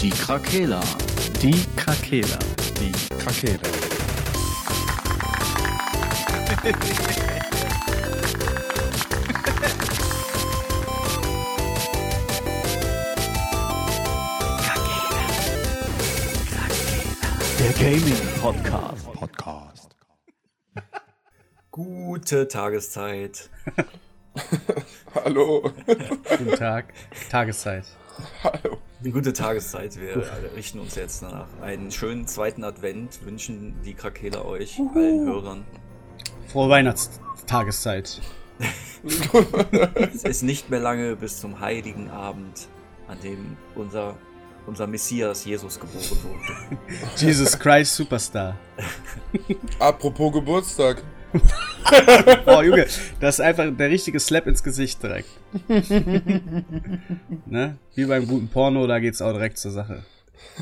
Die Krakela. Die Krakela. Die Krakela. Der Gaming Podcast. Podcast. Gute Tageszeit. Hallo. Guten Tag. Tageszeit. Hallo. Eine gute Tageszeit. Wir richten uns jetzt nach einen schönen zweiten Advent, wünschen die Krakela euch, allen Hörern. Frohe Weihnachtstageszeit. Es ist nicht mehr lange bis zum heiligen Abend, an dem unser, unser Messias Jesus geboren wurde. Jesus Christ Superstar. Apropos Geburtstag. Oh, Junge, das ist einfach der richtige Slap ins Gesicht direkt. ne? Wie beim guten Porno, da geht's auch direkt zur Sache.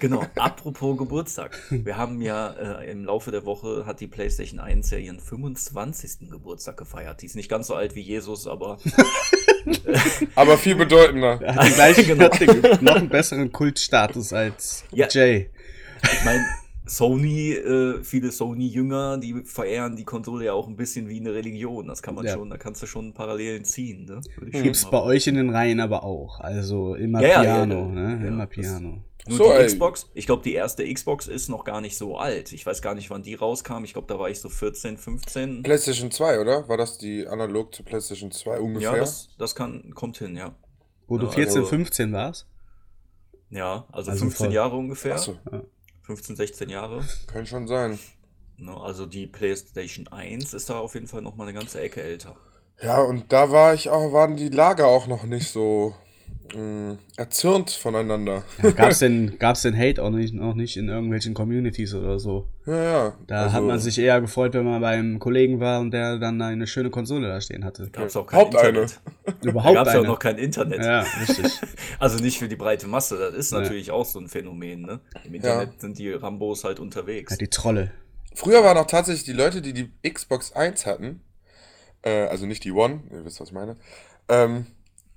Genau, apropos Geburtstag. Wir haben ja äh, im Laufe der Woche hat die PlayStation 1 ja ihren 25. Geburtstag gefeiert. Die ist nicht ganz so alt wie Jesus, aber Aber viel bedeutender. Er hat den gleichen, Genau. hat den noch einen besseren Kultstatus als Ja. Jay. Ich meine, Sony, äh, viele Sony-Jünger, die verehren die Konsole ja auch ein bisschen wie eine Religion. Das kann man Ja. schon, da kannst du schon Parallelen ziehen, ne? Gibt's mal- bei euch in den Reihen aber auch. Also immer Ja, ja, Piano, ja, ja. ne? Ja, immer Piano. Nur So, die ey. Xbox, ich glaube, die erste Xbox ist noch gar nicht so alt. Ich weiß gar nicht, wann die rauskam. Ich glaube, da war ich so 14, 15. PlayStation 2, oder? War das die analog zu PlayStation 2 ungefähr? Ja, das, das kann, kommt hin, ja. Wo du Ja, 14, also- 15 warst? Ja, also, Also 15 voll. Jahre ungefähr. Achso, 15, 16 Jahre. kann schon sein. Ne, Also die PlayStation 1 ist da auf jeden Fall noch mal eine ganze Ecke älter. Ja, und da war ich auch, waren die Lager auch noch nicht so mh, erzürnt voneinander. Ja, gab's denn, gab's denn Hate auch nicht, auch nicht in irgendwelchen Communities oder so? Ja, ja. Da also, hat man sich eher gefreut, wenn man beim Kollegen war und der dann eine schöne Konsole da stehen hatte. Gab es auch kein Haupt eine. Internet. Da Überhaupt gab es ja auch eine. noch kein Internet. Ja, richtig. Also nicht für die breite Masse. Das ist Ja. natürlich auch so ein Phänomen. Ne? Im Internet sind die Rambos halt unterwegs. Ja, die Trolle. Früher waren auch tatsächlich die Leute, die die Xbox 1 hatten, äh, also nicht die One, ihr wisst, was ich meine, ähm,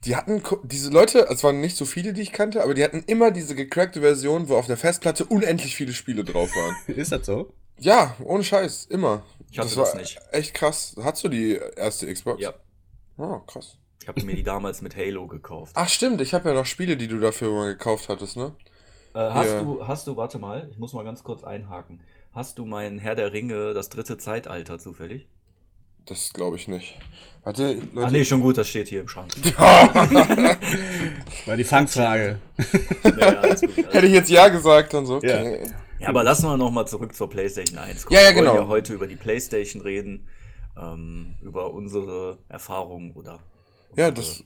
die hatten, diese Leute, es waren nicht so viele, die ich kannte, aber die hatten immer diese gecrackte Version, wo auf der Festplatte unendlich viele Spiele drauf waren. Ist das so? Ja, ohne Scheiß, immer. Ich hatte war das nicht. echt krass. Hast du die erste Xbox? Ja, Oh, krass. ich habe mir die damals mit Halo gekauft. Ach stimmt, ich habe ja noch Spiele, die du dafür mal gekauft hattest, ne? Äh, hast Ja. du, hast du, warte mal, ich muss mal ganz kurz einhaken. Hast du mein Herr der Ringe, das dritte Zeitalter zufällig? Das glaube ich nicht. Warte, Leute. Ah nee, schon gut, das steht hier im Schrank. War die Fangfrage. ja, ja, alles gut, alles Hätte ich jetzt ja gesagt, dann so. Okay. Ja, aber lassen wir noch mal zurück zur PlayStation 1 kommen. Ja, ja, Wir wollen genau. ja heute über die PlayStation reden, ähm, über unsere Erfahrungen oder Ja, das.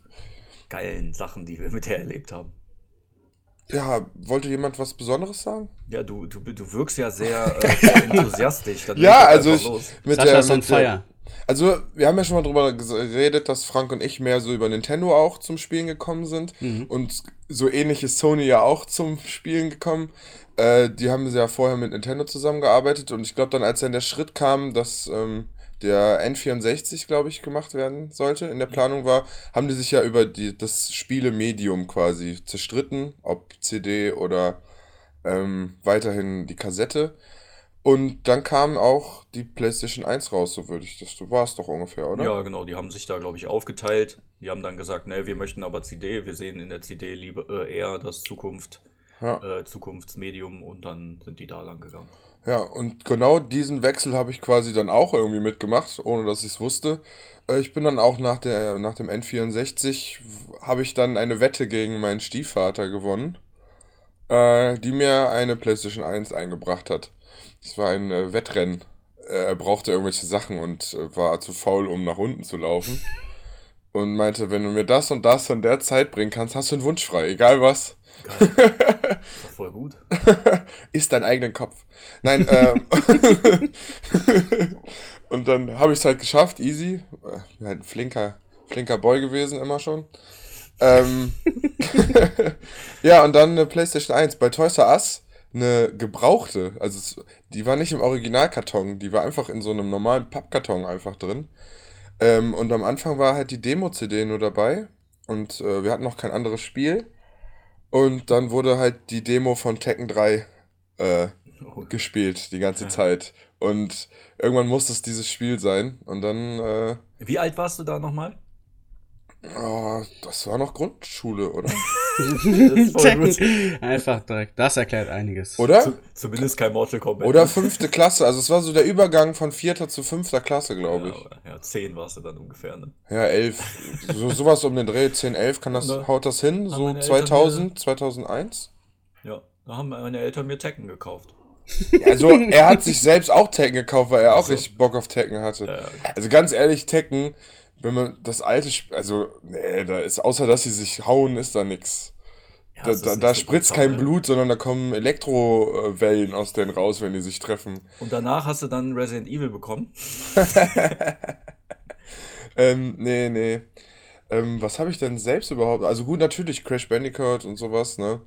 geilen Sachen, die wir mit der erlebt haben. Ja, wollte jemand was Besonderes sagen? Ja, du, du, du wirkst ja sehr, äh, enthusiastisch. Dann Ja, also ich, los. mit Sascha der, ist on mit der, fire. Also wir haben ja schon mal drüber geredet, dass Frank und ich mehr so über Nintendo auch zum Spielen gekommen sind Mhm. und so ähnlich ist Sony ja auch zum Spielen gekommen. Äh, die haben ja vorher mit Nintendo zusammengearbeitet und ich glaube dann, als dann der Schritt kam, dass ähm, der N64, glaube ich, gemacht werden sollte, in der Planung war, haben die sich ja über die, das Spielemedium quasi zerstritten, ob CD oder ähm, weiterhin die Kassette. Und dann kam auch die PlayStation 1 raus, so würde ich das. Du warst doch ungefähr, oder? Ja, genau, die haben sich da, glaube ich, aufgeteilt. Die haben dann gesagt, ne, wir möchten aber CD, wir sehen in der CD lieber äh, eher das Zukunft, Ja. äh, Zukunftsmedium und dann sind die da lang gegangen. Ja, und genau diesen Wechsel habe ich quasi dann auch irgendwie mitgemacht, ohne dass ich es wusste. Äh, Ich bin dann auch nach, der, nach dem N64, w- habe ich dann eine Wette gegen meinen Stiefvater gewonnen, äh, die mir eine PlayStation 1 eingebracht hat. Das war ein äh, Wettrennen. Äh, Er brauchte irgendwelche Sachen und äh, war zu faul, um nach unten zu laufen. Und meinte, wenn du mir das und das in der Zeit bringen kannst, hast du einen Wunsch frei, egal was. Voll gut. Ist dein eigenen Kopf. Nein, ähm. und dann habe ich es halt geschafft, easy. Äh, bin halt ein flinker, flinker Boy gewesen, immer schon. Ähm. ja, und dann eine PlayStation 1 bei Toys R Us. Eine gebrauchte, also es, die war nicht im Originalkarton, die war einfach in so einem normalen Pappkarton einfach drin. Ähm, und am Anfang war halt die Demo-CD nur dabei und äh, wir hatten noch kein anderes Spiel. Und dann wurde halt die Demo von Tekken 3 äh, Oh, gespielt, die ganze Ja. Zeit. Und irgendwann musste es dieses Spiel sein. Und dann, äh, Wie alt warst du da nochmal? Oh, das war noch Grundschule, oder? Einfach direkt. Das erklärt einiges. Oder? Zu, zumindest kein Mortal Kombat. Oder fünfte Klasse. Also es war so der Übergang von vierter zu fünfter Klasse, glaube ich. Ja, ja, zehn warst du dann ungefähr, ne? Ja, elf. So, sowas um den Dreh. 10, 11, kann das, da haut das hin? So meine Eltern 2000, 2001? Ja, da haben meine Eltern mir Tekken gekauft. Also, er hat sich selbst auch Tekken gekauft, weil er auch so. richtig Bock auf Tekken hatte. Ja, Also ganz ehrlich, Tekken, wenn man das alte Spiel, also, nee, da ist, außer dass sie sich hauen, ist da nix. ja, Da, da, da spritzt kein? Blut, sondern da kommen Elektrowellen aus denen raus, wenn die sich treffen. Und danach hast du dann Resident Evil bekommen. Ähm, nee, nee. Ähm, was habe ich denn selbst überhaupt? Also gut, natürlich Crash Bandicoot und sowas, ne?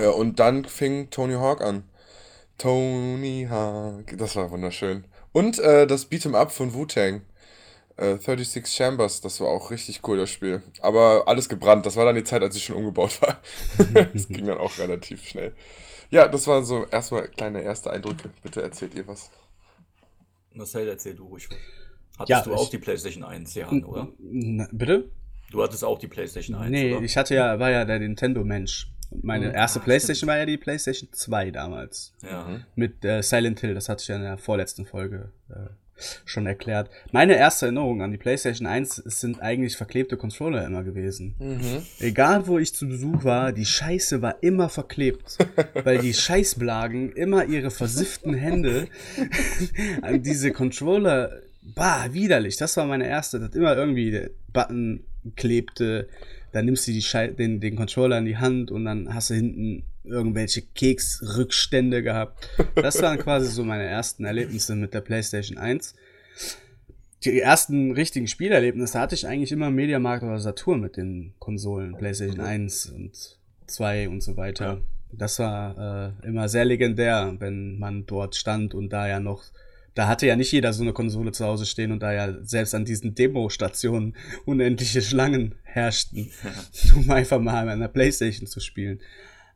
Ja, und dann fing Tony Hawk an. Tony Hawk, das war wunderschön. Und äh, das Beat'em Up von Wu-Tang. Äh, 36 Chambers, das war auch richtig cool, das Spiel. Aber alles gebrannt, das war dann die Zeit, als ich schon umgebaut war. das ging dann auch relativ schnell. Ja, das waren so erstmal kleine erste Eindrücke. Bitte erzählt ihr was. Marcel, erzähl du ruhig was. Hattest Ja, du ich- auch die PlayStation 1, Jan, oder? Na, bitte? Du hattest auch die PlayStation 1, Nee, oder? ich hatte ja, war ja der Nintendo-Mensch. Meine Mhm. erste Ah, Playstation war ja die Playstation 2 damals. Ja. Mit äh, Silent Hill, das hatte ich ja in der vorletzten Folge äh, schon erklärt. Meine erste Erinnerung an die Playstation 1 es sind eigentlich verklebte Controller immer gewesen. Mhm. Egal wo ich zu Besuch war, die Scheiße war immer verklebt, weil die Scheißblagen immer ihre versifften Hände an diese Controller, bah, widerlich. Das war meine erste, dass immer irgendwie der Button klebte, dann nimmst du die Schei den, den Controller in die Hand und dann hast du hinten irgendwelche Keksrückstände gehabt. Das waren quasi so meine ersten Erlebnisse mit der PlayStation 1 die ersten richtigen Spielerlebnisse hatte ich eigentlich immer im Mediamarkt oder Saturn mit den Konsolen, PlayStation 1 und 2 und so weiter. Das war äh, immer sehr legendär, wenn man dort stand und da ja noch, da hatte ja nicht jeder so eine Konsole zu Hause stehen und da ja selbst an diesen Demo-Stationen unendliche Schlangen herrschten, um einfach mal an der Playstation zu spielen.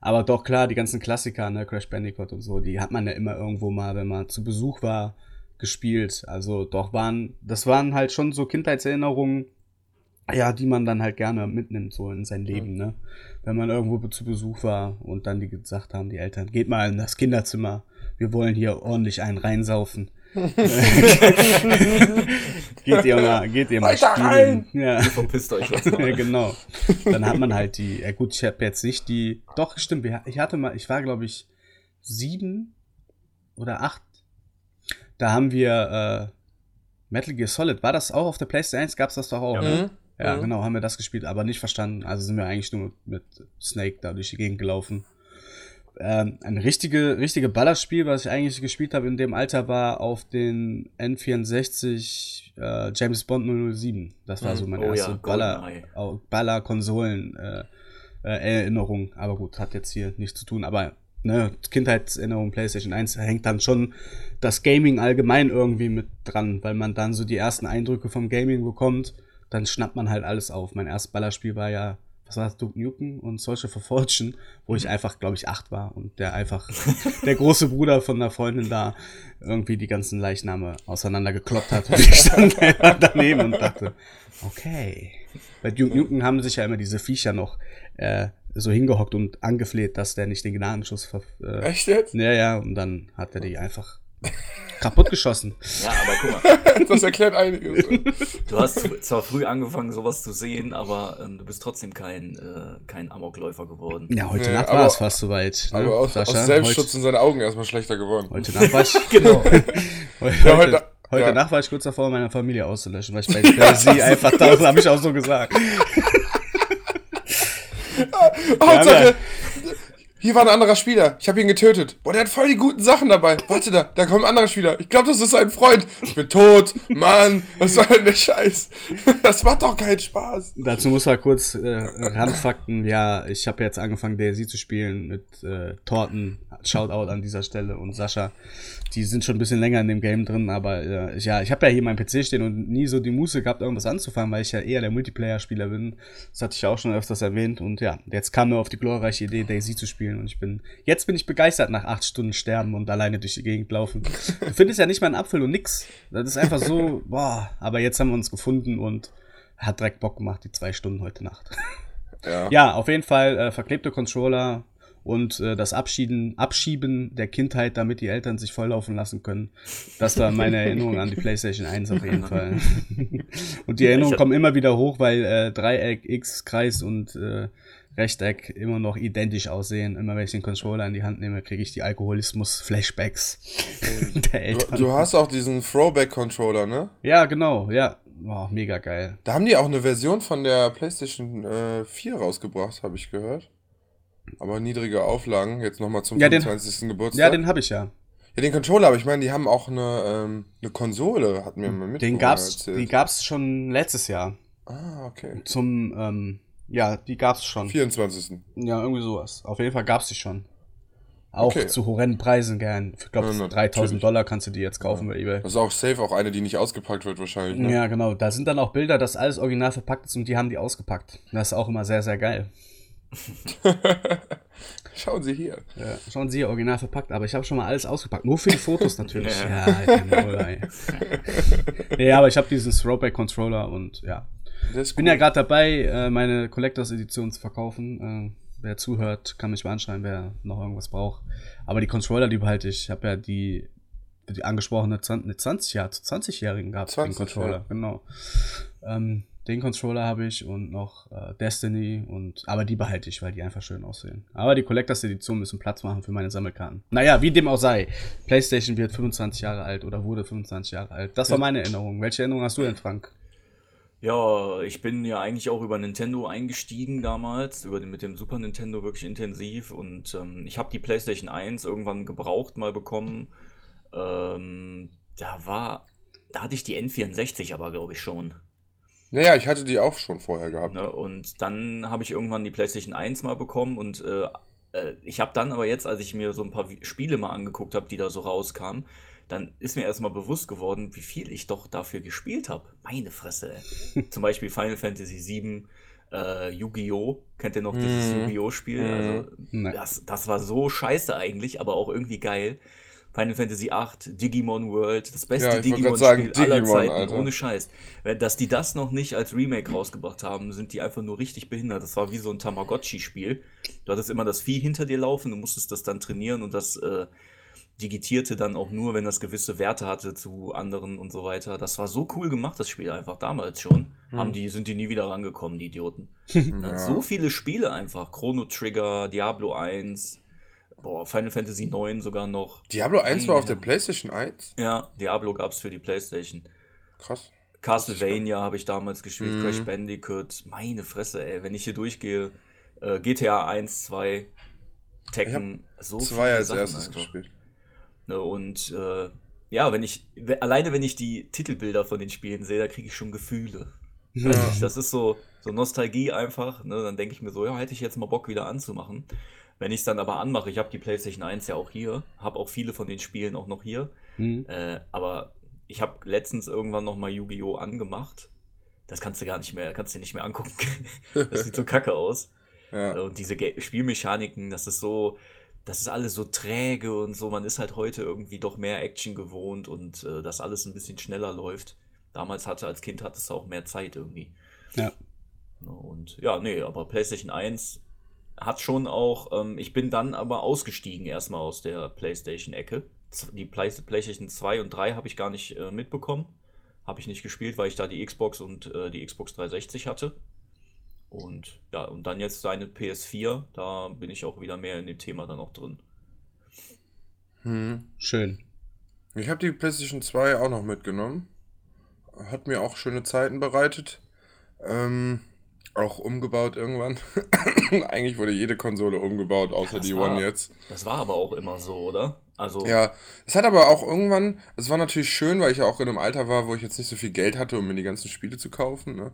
Aber doch klar, die ganzen Klassiker, ne, Crash Bandicoot und so, die hat man ja immer irgendwo mal, wenn man zu Besuch war, gespielt. Also doch waren, das waren halt schon so Kindheitserinnerungen, ja, die man dann halt gerne mitnimmt, so in sein Leben, ne? Wenn man irgendwo zu Besuch war und dann die gesagt haben, die Eltern, geht mal in das Kinderzimmer, wir wollen hier ordentlich einen reinsaufen. geht ihr mal, geht ihr mal Weiter spielen. rein! Ja. Verpisst euch jetzt ja, genau. Dann hat man halt die, ja gut, ich habe jetzt nicht die, doch, stimmt, ich hatte mal, ich war glaube ich sieben oder acht. Da haben wir äh, Metal Gear Solid, war das auch auf der PlayStation 1? Gab's das doch auch, Ja. ne? Mhm. Ja, Mhm. genau, haben wir das gespielt, aber nicht verstanden. Also sind wir eigentlich nur mit, mit Snake da durch die Gegend gelaufen. Ähm, ein richtige, richtige Ballerspiel, was ich eigentlich gespielt habe in dem Alter, war auf den N64 äh, James Bond 007. Das war Mhm. so meine Oh ja, erste Baller, GoldenEye. au- Baller-Konsolen äh, äh, Erinnerung. Aber gut, hat jetzt hier nichts zu tun. Aber ne, Kindheitserinnerung PlayStation 1 hängt dann schon das Gaming allgemein irgendwie mit dran, weil man dann so die ersten Eindrücke vom Gaming bekommt. Dann schnappt man halt alles auf. Mein erstes Ballerspiel war ja, was war das, Duke Nukem und Social for Fortune, wo ich einfach, glaube ich, acht war und der einfach, der große Bruder von einer Freundin da irgendwie die ganzen Leichname auseinandergekloppt hat. Und ich stand daneben und dachte, okay. Bei Duke Nukem haben sich ja immer diese Viecher noch äh, so hingehockt und angefleht, dass der nicht den Gnadenschuss ver äh, Echt jetzt? ja, ja, und dann hat er die einfach kaputt geschossen. Ja, aber guck mal, Das erklärt einiges. du hast zwar früh angefangen, sowas zu sehen, aber ähm, du bist trotzdem kein, äh, kein Amokläufer geworden. Ja, heute Nee, Nacht war es fast soweit. Ne? Aber aus, aus Sascha? Selbstschutz Heute, sind seine Augen erstmal schlechter geworden. heute Nacht war ich. Genau. Heute, Ja, heute, heute- ja. Nacht war ich kurz davor, meine Familie auszulöschen, weil ich bei, bei sie einfach da, das habe ich auch so gesagt. Hauptsache, hier war ein anderer Spieler. Ich habe ihn getötet. Boah, der hat voll die guten Sachen dabei. Warte da, da kommt ein anderer Spieler. Ich glaube, das ist ein Freund. Ich bin tot. Mann, was soll denn der Scheiß? Das macht doch keinen Spaß. Dazu muss man kurz äh, Randfakten. Ja, ich habe jetzt angefangen, DSI zu spielen mit äh, Torten. Shoutout an dieser Stelle und Sascha. Die sind schon ein bisschen länger in dem Game drin, aber äh, ja, ich habe ja hier meinen PC stehen und nie so die Muße gehabt, irgendwas anzufangen, weil ich ja eher der Multiplayer-Spieler bin. Das hatte ich ja auch schon öfters erwähnt. Und ja, jetzt kam mir auf die glorreiche Idee, Daisy zu spielen. Und ich bin, jetzt bin ich begeistert nach acht Stunden sterben und alleine durch die Gegend laufen. Du findest ja nicht mal einen Apfel und nix. Das ist einfach so, boah. Aber jetzt haben wir uns gefunden und hat direkt Bock gemacht, die zwei Stunden heute Nacht. Ja. Ja, auf jeden Fall äh, verklebte Controller und äh, das Abschieden, Abschieben der Kindheit, damit die Eltern sich volllaufen lassen können. Das war meine Erinnerung an die PlayStation 1 auf jeden Fall. und die Erinnerungen kommen immer wieder hoch, weil äh, Dreieck, X, Kreis und äh, Rechteck immer noch identisch aussehen. Immer wenn ich den Controller in die Hand nehme, kriege ich die Alkoholismus-Flashbacks der Du, Eltern. du hast auch diesen Throwback-Controller, ne? Ja, genau, ja. Wow, mega geil. Da haben die auch eine Version von der PlayStation äh, 4 rausgebracht, habe ich gehört. Aber niedrige Auflagen, jetzt nochmal zum Ja, den- 25. Geburtstag. Ja, den habe ich ja. Ja, den Controller, aber ich meine, die haben auch eine, ähm, eine Konsole, hat mir mal mit. Den gab's, die gab's schon letztes Jahr. Ah, okay. Zum, ähm, ja, die gab's schon. 24. Ja, irgendwie sowas. Auf jeden Fall gab's die schon. Auch Okay. zu horrenden Preisen gern. Ich glaube, Ja, für natürlich. 3000 Dollar kannst du die jetzt kaufen bei eBay. Das ist auch safe auch eine, die nicht ausgepackt wird wahrscheinlich. Ne? Ja, genau. Da sind dann auch Bilder, dass alles original verpackt ist und die haben die ausgepackt. Das ist auch immer sehr, sehr geil. Schauen Sie hier. Ja, schauen Sie hier, original verpackt, aber ich habe schon mal alles ausgepackt. Nur für die Fotos natürlich. ja, genau, ey. ja, aber ich habe diesen Throwback-Controller und ja. Ich bin ja gerade dabei, äh, meine Collectors Edition zu verkaufen. Äh, wer zuhört, kann mich mal anschreiben, wer noch irgendwas braucht. Aber die Controller, die behalte ich. Ich habe ja die, die angesprochene 20, ne, 20 Jahr, 20-Jährigen gehabt, 20, den Controller, ja. genau. Ähm, den Controller habe ich und noch äh, Destiny und aber die behalte ich, weil die einfach schön aussehen. Aber die Collectors Edition müssen Platz machen für meine Sammelkarten. Naja, wie dem auch sei. PlayStation wird 25 Jahre alt oder wurde 25 Jahre alt. Das war meine Erinnerung. Welche Erinnerung hast du denn, Frank? Ja, ich bin ja eigentlich auch über Nintendo eingestiegen damals, über den, mit dem Super Nintendo wirklich intensiv und ähm, ich habe die PlayStation 1 irgendwann gebraucht mal bekommen. Ähm, da war, da hatte ich die N64 aber glaube ich schon. Naja, ich hatte die auch schon vorher gehabt. Ne? Und dann habe ich irgendwann die PlayStation 1 mal bekommen und äh, äh, ich habe dann aber jetzt, als ich mir so ein paar Spiele mal angeguckt habe, die da so rauskamen, dann ist mir erstmal bewusst geworden, wie viel ich doch dafür gespielt habe. Meine Fresse, ey. Zum Beispiel Final Fantasy VII, äh, Yu-Gi-Oh! Kennt ihr noch dieses Mhm. Yu-Gi-Oh! Spiel? Mhm. Also, das, das war so scheiße eigentlich, aber auch irgendwie geil. Final Fantasy VIII, Digimon World, das beste Ja, Digimon-Spiel aller Zeiten, Alter. ohne Scheiß. Dass die das noch nicht als Remake rausgebracht haben, sind die einfach nur richtig behindert. Das war wie so ein Tamagotchi-Spiel. Du hattest immer das Vieh hinter dir laufen, du musstest das dann trainieren und das äh, digitierte dann auch nur, wenn das gewisse Werte hatte zu anderen und so weiter. Das war so cool gemacht, das Spiel einfach damals schon. Haben die, sind die nie wieder rangekommen, die Idioten. Ja. So viele Spiele einfach. Chrono Trigger, Diablo 1, boah, Final Fantasy 9 sogar noch. Diablo 1 war auf der PlayStation 1? Ja, Diablo gab's für die Playstation. Krass. Castlevania habe ich damals gespielt, Mhm. Crash Bandicoot. Meine Fresse, ey, wenn ich hier durchgehe, äh, GTA 1, 2, Tekken, so Zwei viele als Sachen erstes einfach. gespielt. Ne, und äh, ja, wenn ich, alleine wenn ich die Titelbilder von den Spielen sehe, da kriege ich schon Gefühle. Ja. nicht, das ist so, so Nostalgie einfach. Ne? Dann denke ich mir so, ja, hätte ich jetzt mal Bock wieder anzumachen. Wenn ich es dann aber anmache, ich habe die PlayStation 1 ja auch hier, habe auch viele von den Spielen auch noch hier. Hm. Äh, aber ich habe letztens irgendwann noch mal Yu-Gi-Oh! angemacht. Das kannst du gar nicht mehr, kannst du dir nicht mehr angucken. das sieht so kacke aus. Ja. Und diese Spielmechaniken, das ist so, das ist alles so träge und so. Man ist halt heute irgendwie doch mehr Action gewohnt und äh, dass alles ein bisschen schneller läuft. Damals hatte als Kind hattest du auch mehr Zeit irgendwie. Ja. Ne, Und ja, nee, aber PlayStation 1 hat schon auch, ähm, ich bin dann aber ausgestiegen erstmal aus der PlayStation-Ecke. Die Play PlayStation 2 und 3 habe ich gar nicht äh, mitbekommen. Habe ich nicht gespielt, weil ich da die Xbox und äh, die Xbox 360 hatte. Und ja, und dann jetzt seine PS4, da bin ich auch wieder mehr in dem Thema dann auch drin. Hm. Schön. Ich habe die PlayStation 2 auch noch mitgenommen. Hat mir auch schöne Zeiten bereitet. Ähm, auch umgebaut irgendwann. Eigentlich wurde jede Konsole umgebaut, außer Das die war- One jetzt. Das war aber auch immer so, oder? Also, Ja, es hat aber auch irgendwann, es war natürlich schön, weil ich ja auch in einem Alter war, wo ich jetzt nicht so viel Geld hatte, um mir die ganzen Spiele zu kaufen, ne?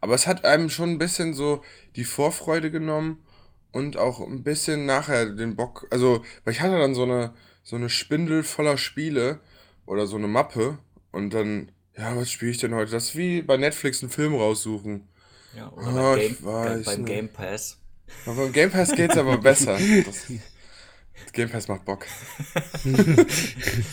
Aber es hat einem schon ein bisschen so die Vorfreude genommen und auch ein bisschen nachher den Bock, also, weil ich hatte dann so eine, so eine Spindel voller Spiele oder so eine Mappe und dann, ja, was spiele ich denn heute? Das ist wie bei Netflix einen Film raussuchen. ja oder Ah, beim, ich Game, weiß beim. Game Pass. Aber beim Game Pass geht's aber besser. Das Game Pass macht Bock.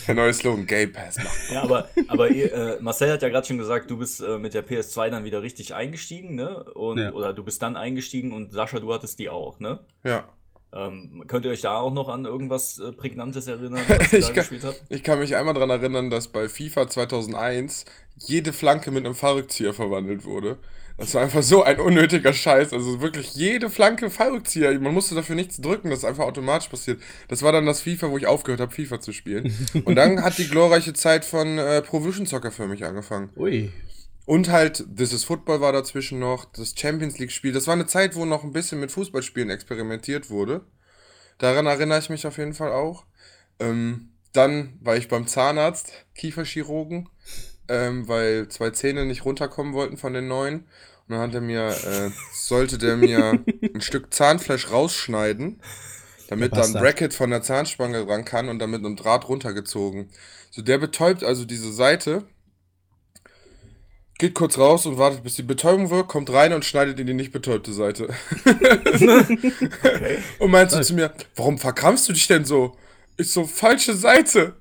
Der neue Slogan, Game Pass macht Bock. Ja, aber, aber ihr, äh, Marcel hat ja gerade schon gesagt, du bist äh, mit der PS2 dann wieder richtig eingestiegen, ne? Und, Ja. Oder du bist dann eingestiegen und Sascha, du hattest die auch, ne? Ja. Ähm, könnt ihr euch da auch noch an irgendwas äh, Prägnantes erinnern, was ihr Ich da kann, gespielt habt? ich kann mich einmal daran erinnern, dass bei FIFA 2001 jede Flanke mit einem Fallrückzieher verwandelt wurde. Das war einfach so ein unnötiger Scheiß. Also wirklich jede Flanke Fallrückzieher. Man musste dafür nichts drücken, das ist einfach automatisch passiert. Das war dann das FIFA, wo ich aufgehört habe, FIFA zu spielen. Und dann hat die glorreiche Zeit von äh, Provision Soccer für mich angefangen. Ui. Und halt, This is Football war dazwischen noch, das Champions League-Spiel. Das war eine Zeit, wo noch ein bisschen mit Fußballspielen experimentiert wurde. Daran erinnere ich mich auf jeden Fall auch. Ähm, dann war ich beim Zahnarzt, Kieferchirurgen, ähm, weil zwei Zähne nicht runterkommen wollten von den neuen. Und dann hat er mir, äh, sollte der mir ein Stück Zahnfleisch rausschneiden, damit da ein. Bracket von der Zahnspange ran kann und dann mit einem Draht runtergezogen. So, der betäubt also diese Seite, geht kurz raus und wartet, bis die Betäubung wirkt, kommt rein und schneidet in die nicht betäubte Seite. Und meint so zu mir, warum verkrampfst du dich denn so? Ich so, falsche Seite.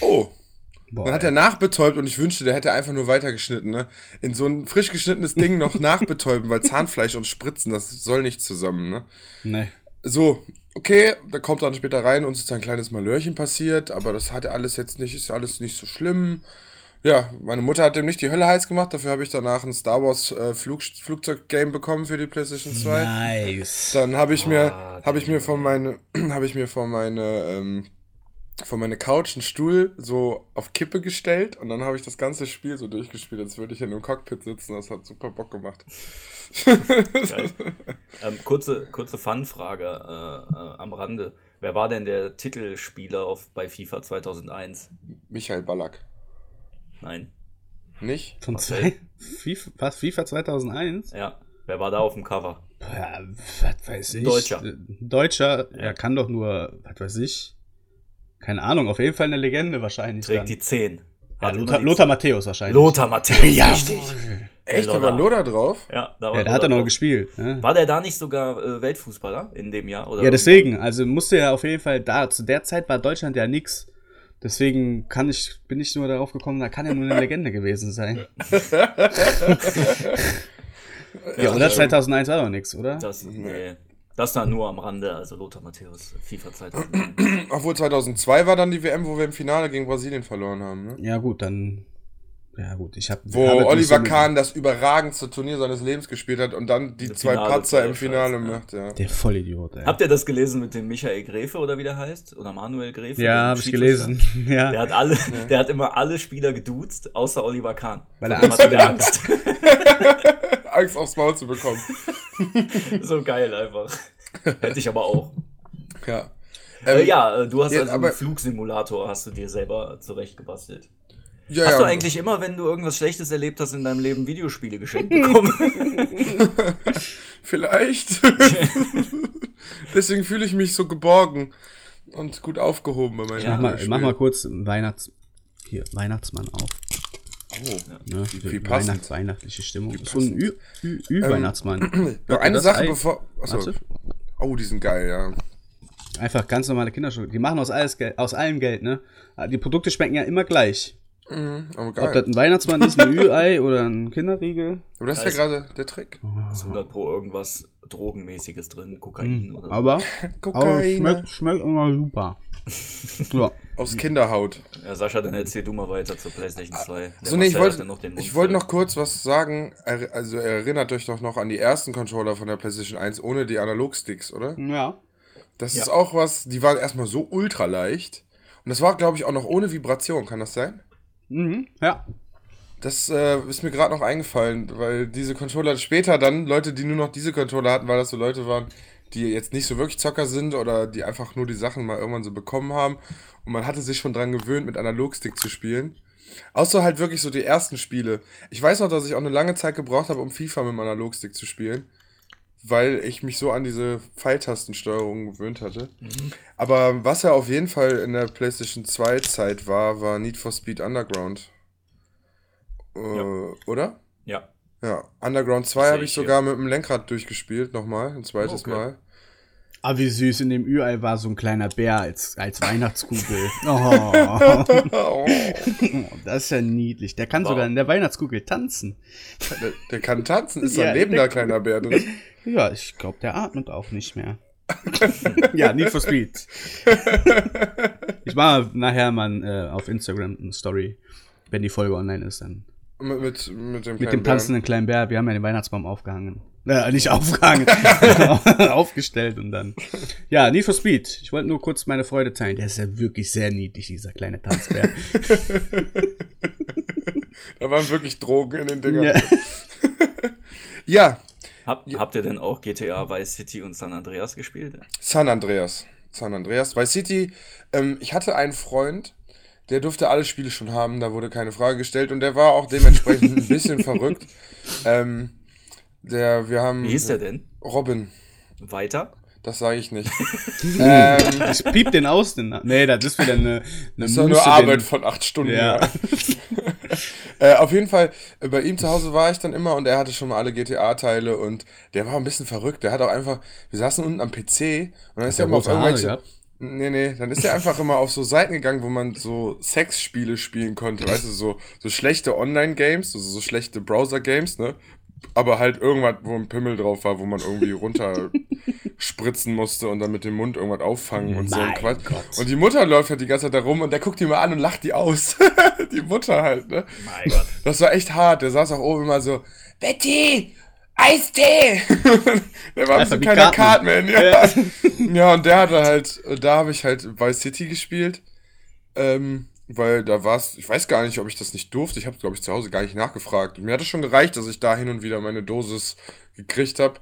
Oh. Boah, Dann hat er nachbetäubt und ich wünschte, der hätte einfach nur weitergeschnitten, ne? In so ein frisch geschnittenes Ding noch nachbetäuben, weil Zahnfleisch und Spritzen, das soll nicht zusammen, ne? Nee. So, okay, da kommt dann später rein, uns ist ein kleines Malörchen passiert, aber das hat alles jetzt nicht, ist alles nicht so schlimm. Ja, meine Mutter hat dem nicht die Hölle heiß gemacht, dafür habe ich danach ein Star Wars äh, Flug, Flugzeug-Game bekommen für die PlayStation 2. Nice. Dann habe ich mir, Ah, habe ich mir von meine, habe ich mir von meine, ähm, von meine Couch einen Stuhl so auf Kippe gestellt und dann habe ich das ganze Spiel so durchgespielt, als würde ich in einem Cockpit sitzen. Das hat super Bock gemacht. Ähm, kurze kurze Fun-Frage äh, äh, am Rande. Wer war denn der Titelspieler auf, bei FIFA 2001? Michael Ballack. Nein. Nicht? Von zwei. FIFA, was, FIFA 2001? Ja. Wer war da auf dem Cover? Ja, was weiß ich. Deutscher. Deutscher, Ja. er kann doch nur, was weiß ich. Keine Ahnung, auf jeden Fall eine Legende wahrscheinlich. Trägt dann. die 10. ja, Lothar, die Lothar Matthäus wahrscheinlich. Lothar Matthäus, Ja, richtig. Echt? Da Lothar. war Loda drauf? Ja, da war Ja, der hat er noch drauf. gespielt. Ne? War der da nicht sogar äh, Weltfußballer in dem Jahr? Oder Ja, deswegen, also musste ja auf jeden Fall da, zu der Zeit war Deutschland ja nix. Deswegen kann ich, bin ich nur darauf gekommen, da kann ja nur eine Legende gewesen sein. ja, oder 2001 war doch nix, oder? Das, nee. Das dann nur am Rande, also Lothar Matthäus, FIFA 2001. Obwohl 2002 war dann die WM, wo wir im Finale gegen Brasilien verloren haben, ne? Ja, gut, dann. Ja, gut, ich hab. Wo habe Oliver so Kahn das überragendste Turnier seines Lebens gespielt hat und dann die zwei Finale Patzer im Scheiß, Finale ja. macht, ja. Der Vollidiot, ey. Habt ihr das gelesen mit dem Michael Gräfe oder wie der heißt? Oder Manuel Gräfe? ja, habe ich gelesen. ja. Der hat alle, der hat immer alle Spieler geduzt, außer Oliver Kahn. Weil er Angst der hatte. Angst. Angst aufs Maul zu bekommen. so geil einfach. Hätte ich aber auch. Ja. äh, Ähm, ja, äh, du hast ja, also aber- einen Flugsimulator, hast du dir selber zurechtgebastelt. ja, Hast ja. du eigentlich immer, wenn du irgendwas Schlechtes erlebt hast in deinem Leben, Videospiele geschenkt bekommen? Vielleicht. Deswegen fühle ich mich so geborgen und gut aufgehoben bei meinen Ja, mach, mal, mach mal kurz Weihnachts. Hier, Weihnachtsmann auf. Oh. Ne? Wie- wie. Weihnachts weihnachtliche Stimmung. So ein Ü- Ü- Ü-Weihnachtsmann. Noch eine Sache Ei- bevor. Achso. Oh, die sind geil, ja. Einfach ganz normale Kinderschuhe. Die machen aus, alles aus allem Geld, ne? Die Produkte schmecken ja immer gleich. Mhm, aber Ob das ein Weihnachtsmann ist, ein Ü-Ei oder ein Kinderriegel. aber das ist Heißt- ja gerade der Trick. ist 100 pro irgendwas Drogenmäßiges drin, Kokain oder so. Mhm. Aber, aber Kokain. schmeckt, schmeckt immer super. Ja. Aus Kinderhaut. Ja, Sascha, dann erzähl du mal weiter zur PlayStation 2. Der So, nee, ich wollte noch voll. noch kurz was sagen. Er, also erinnert euch doch noch an die ersten Controller von der PlayStation 1 ohne die Analogsticks, oder? Ja. Das Ja. ist auch was, die waren erstmal so ultra leicht. Und das war, glaube ich, auch noch ohne Vibration, kann das sein? Mhm. Ja. Das äh, ist mir gerade noch eingefallen, weil diese Controller später dann, Leute, die nur noch diese Controller hatten, weil das so Leute waren, die jetzt nicht so wirklich Zocker sind oder die einfach nur die Sachen mal irgendwann so bekommen haben. Und man hatte sich schon dran gewöhnt, mit Analogstick zu spielen. Außer halt wirklich so die ersten Spiele. Ich weiß noch, dass ich auch eine lange Zeit gebraucht habe, um FIFA mit dem Analogstick zu spielen. Weil ich mich so an diese Pfeiltastensteuerung gewöhnt hatte. Mhm. Aber was ja auf jeden Fall in der PlayStation 2 Zeit war, war Need for Speed Underground. Äh, Ja. Oder? Ja. Ja, Underground 2 Sehe habe ich sogar mit dem Lenkrad durchgespielt, nochmal, ein zweites Okay. Mal. Ah, wie süß, in dem Ü-Ei war so ein kleiner Bär als, als Weihnachtskugel. Oh, Oh, das ist ja niedlich. Der kann Wow. sogar in der Weihnachtskugel tanzen. der, der kann tanzen, ist Ja, ein lebender der- kleiner Bär drin. Ja, ich glaube, der atmet auch nicht mehr. ja, Need for Speed. ich mache nachher mal äh, auf Instagram eine Story, wenn die Folge online ist, dann Mit, mit, mit dem mit kleinen dem tanzenden kleinen Bär. Wir haben ja den Weihnachtsbaum aufgehangen. Äh, nicht aufgehangen, aufgestellt und dann. Ja, Need for Speed. Ich wollte nur kurz meine Freude teilen. Der ist ja wirklich sehr niedlich, dieser kleine Tanzbär. Da waren wirklich Drogen in den Dingern. ja. Ja, Hab, Habt ihr denn auch GTA Vice City und San Andreas gespielt? San Andreas. San Andreas. Vice City, ähm, ich hatte einen Freund, der durfte alle Spiele schon haben, da wurde keine Frage gestellt und der war auch dementsprechend ein bisschen verrückt. Ähm, der, wir haben. Wie hieß der denn? Robin, Weiter? das sage ich nicht. ähm, Ich piep den aus. Den, nee, das ist wieder eine, eine das ist doch nur Muße, den- Arbeit von acht Stunden. Ja. Ja. äh, auf jeden Fall, äh, bei ihm zu Hause war ich dann immer und er hatte schon mal alle GTA-Teile und der war ein bisschen verrückt. Der hat auch einfach, wir saßen unten am PC und dann ist er der immer auf irgendwelche. gehabt? Nee, nee, dann ist er einfach immer auf so Seiten gegangen, wo man so Sexspiele spielen konnte, weißt du, so, so schlechte Online-Games, so, so schlechte Browser-Games, ne? Aber halt irgendwas, wo ein Pimmel drauf war, wo man irgendwie runterspritzen musste und dann mit dem Mund irgendwas auffangen und so ein Mein Quatsch. Gott. Und die Mutter läuft halt die ganze Zeit da rum und der guckt die mal an und lacht die aus. die Mutter halt, ne? Mein Gott. Das war echt hart. Der saß auch oben immer so, Betty, Eistee! der war ein Einfach bisschen wie kleiner Cartman. Cartman, ja. ja, und der hatte halt, da habe ich halt Vice City gespielt. Ähm, weil da war es, ich weiß gar nicht, ob ich das nicht durfte. Ich habe, glaube ich, zu Hause gar nicht nachgefragt. Mir hat es schon gereicht, dass ich da hin und wieder meine Dosis gekriegt habe.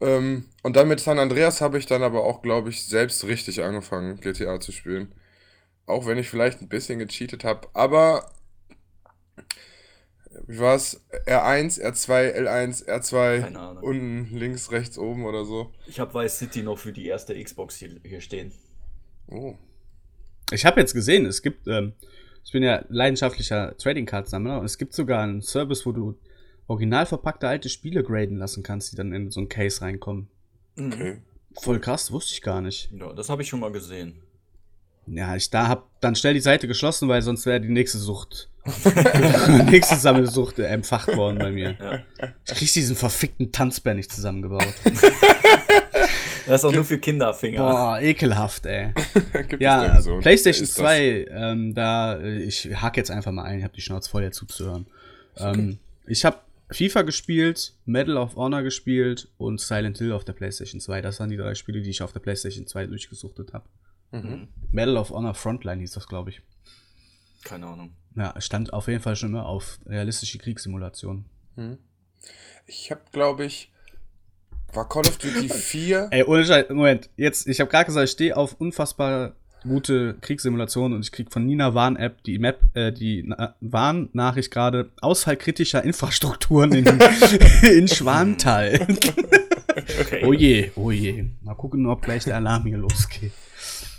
Ähm, und dann mit San Andreas habe ich dann aber auch, glaube ich, selbst richtig angefangen, GTA zu spielen. Auch wenn ich vielleicht ein bisschen gecheatet habe. Aber wie war's? R1, R2, L1, R2, Keine Ahnung. unten, links, rechts, oben oder so. Ich habe Vice City noch für die erste Xbox hier, hier stehen. Oh. Ich habe jetzt gesehen, es gibt, ähm, ich bin ja leidenschaftlicher Trading Card Sammler und es gibt sogar einen Service, wo du original verpackte alte Spiele graden lassen kannst, die dann in so ein Case reinkommen. Okay. Voll krass, wusste ich gar nicht. Ja, das habe ich schon mal gesehen. Ja, ich da hab dann schnell die Seite geschlossen, weil sonst wäre die nächste Sucht, die nächste Sammelsucht äh, entfacht worden bei mir. Ja. Ich krieg diesen verfickten Tanzbär nicht zusammengebaut. Das ist auch nur für Kinderfinger. Boah, ekelhaft, ey. Ja, so? PlayStation Ist das- 2, ähm, da, äh, ich hack jetzt einfach mal ein, ich habe die Schnauze voll, dir zuzuhören. Ähm, ich habe FIFA gespielt, Medal of Honor gespielt und Silent Hill auf der PlayStation 2. Das waren die drei Spiele, die ich auf der PlayStation 2 durchgesuchtet habe. Mhm. Medal of Honor Frontline hieß das, glaube ich. Keine Ahnung. Ja, stand auf jeden Fall schon immer auf realistische Kriegssimulationen. Ich habe, glaube ich, war Call of Duty 4. Ey, ohne Scheiß, Moment, jetzt, ich habe gerade gesagt, ich stehe auf unfassbar gute Kriegssimulationen und ich krieg von Nina Warn App die Map, äh, die Na- Warn-Nachricht gerade Ausfall kritischer Infrastrukturen in, in Schwantal. Okay. oh je, oh je. Mal gucken, ob gleich der Alarm hier losgeht.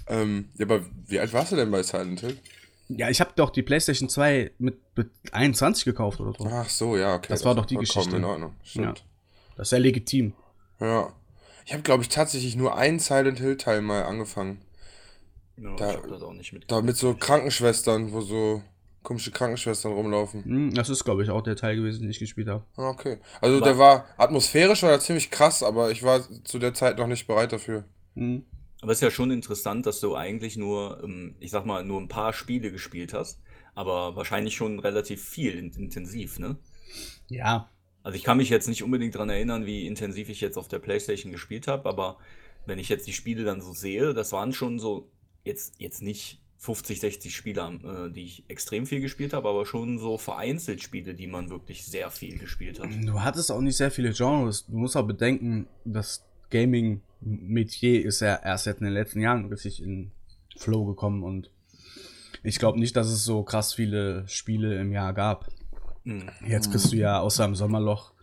Ähm, ja, aber wie alt warst du denn bei Silent Hill? Ja, ich habe doch die PlayStation 2 mit, mit 21 gekauft oder so. Ach so, ja, okay. Das war doch die Geschichte. in Ordnung. Stimmt. Das ist ja legitim. Ja. Ich habe, glaube ich, tatsächlich nur einen Silent Hill-Teil mal angefangen. Ja, Da- ich habe das auch nicht mit. Da mit so Krankenschwestern, wo so komische Krankenschwestern rumlaufen. Hm, Das ist, glaube ich, auch der Teil gewesen, den ich gespielt habe. Ah, Okay. Also Aber- der war atmosphärisch oder ziemlich krass, aber ich war zu der Zeit noch nicht bereit dafür. Hm. Aber es ist ja schon interessant, dass du eigentlich nur, ähm, ich sag mal, nur ein paar Spiele gespielt hast, aber wahrscheinlich schon relativ viel in- intensiv, ne? Ja, Also ich kann mich jetzt nicht unbedingt dran erinnern, wie intensiv ich jetzt auf der Playstation gespielt habe, aber wenn ich jetzt die Spiele dann so sehe, das waren schon so jetzt, jetzt nicht 50, 60 Spiele, äh, die ich extrem viel gespielt habe, aber schon so vereinzelt Spiele, die man wirklich sehr viel gespielt hat. Du hattest auch nicht sehr viele Genres. Du musst auch bedenken, das Gaming-Metier ist ja erst jetzt in den letzten Jahren richtig in Flow gekommen und ich glaube nicht, dass es so krass viele Spiele im Jahr gab. Mhm. Jetzt kriegst du ja außer im Sommerloch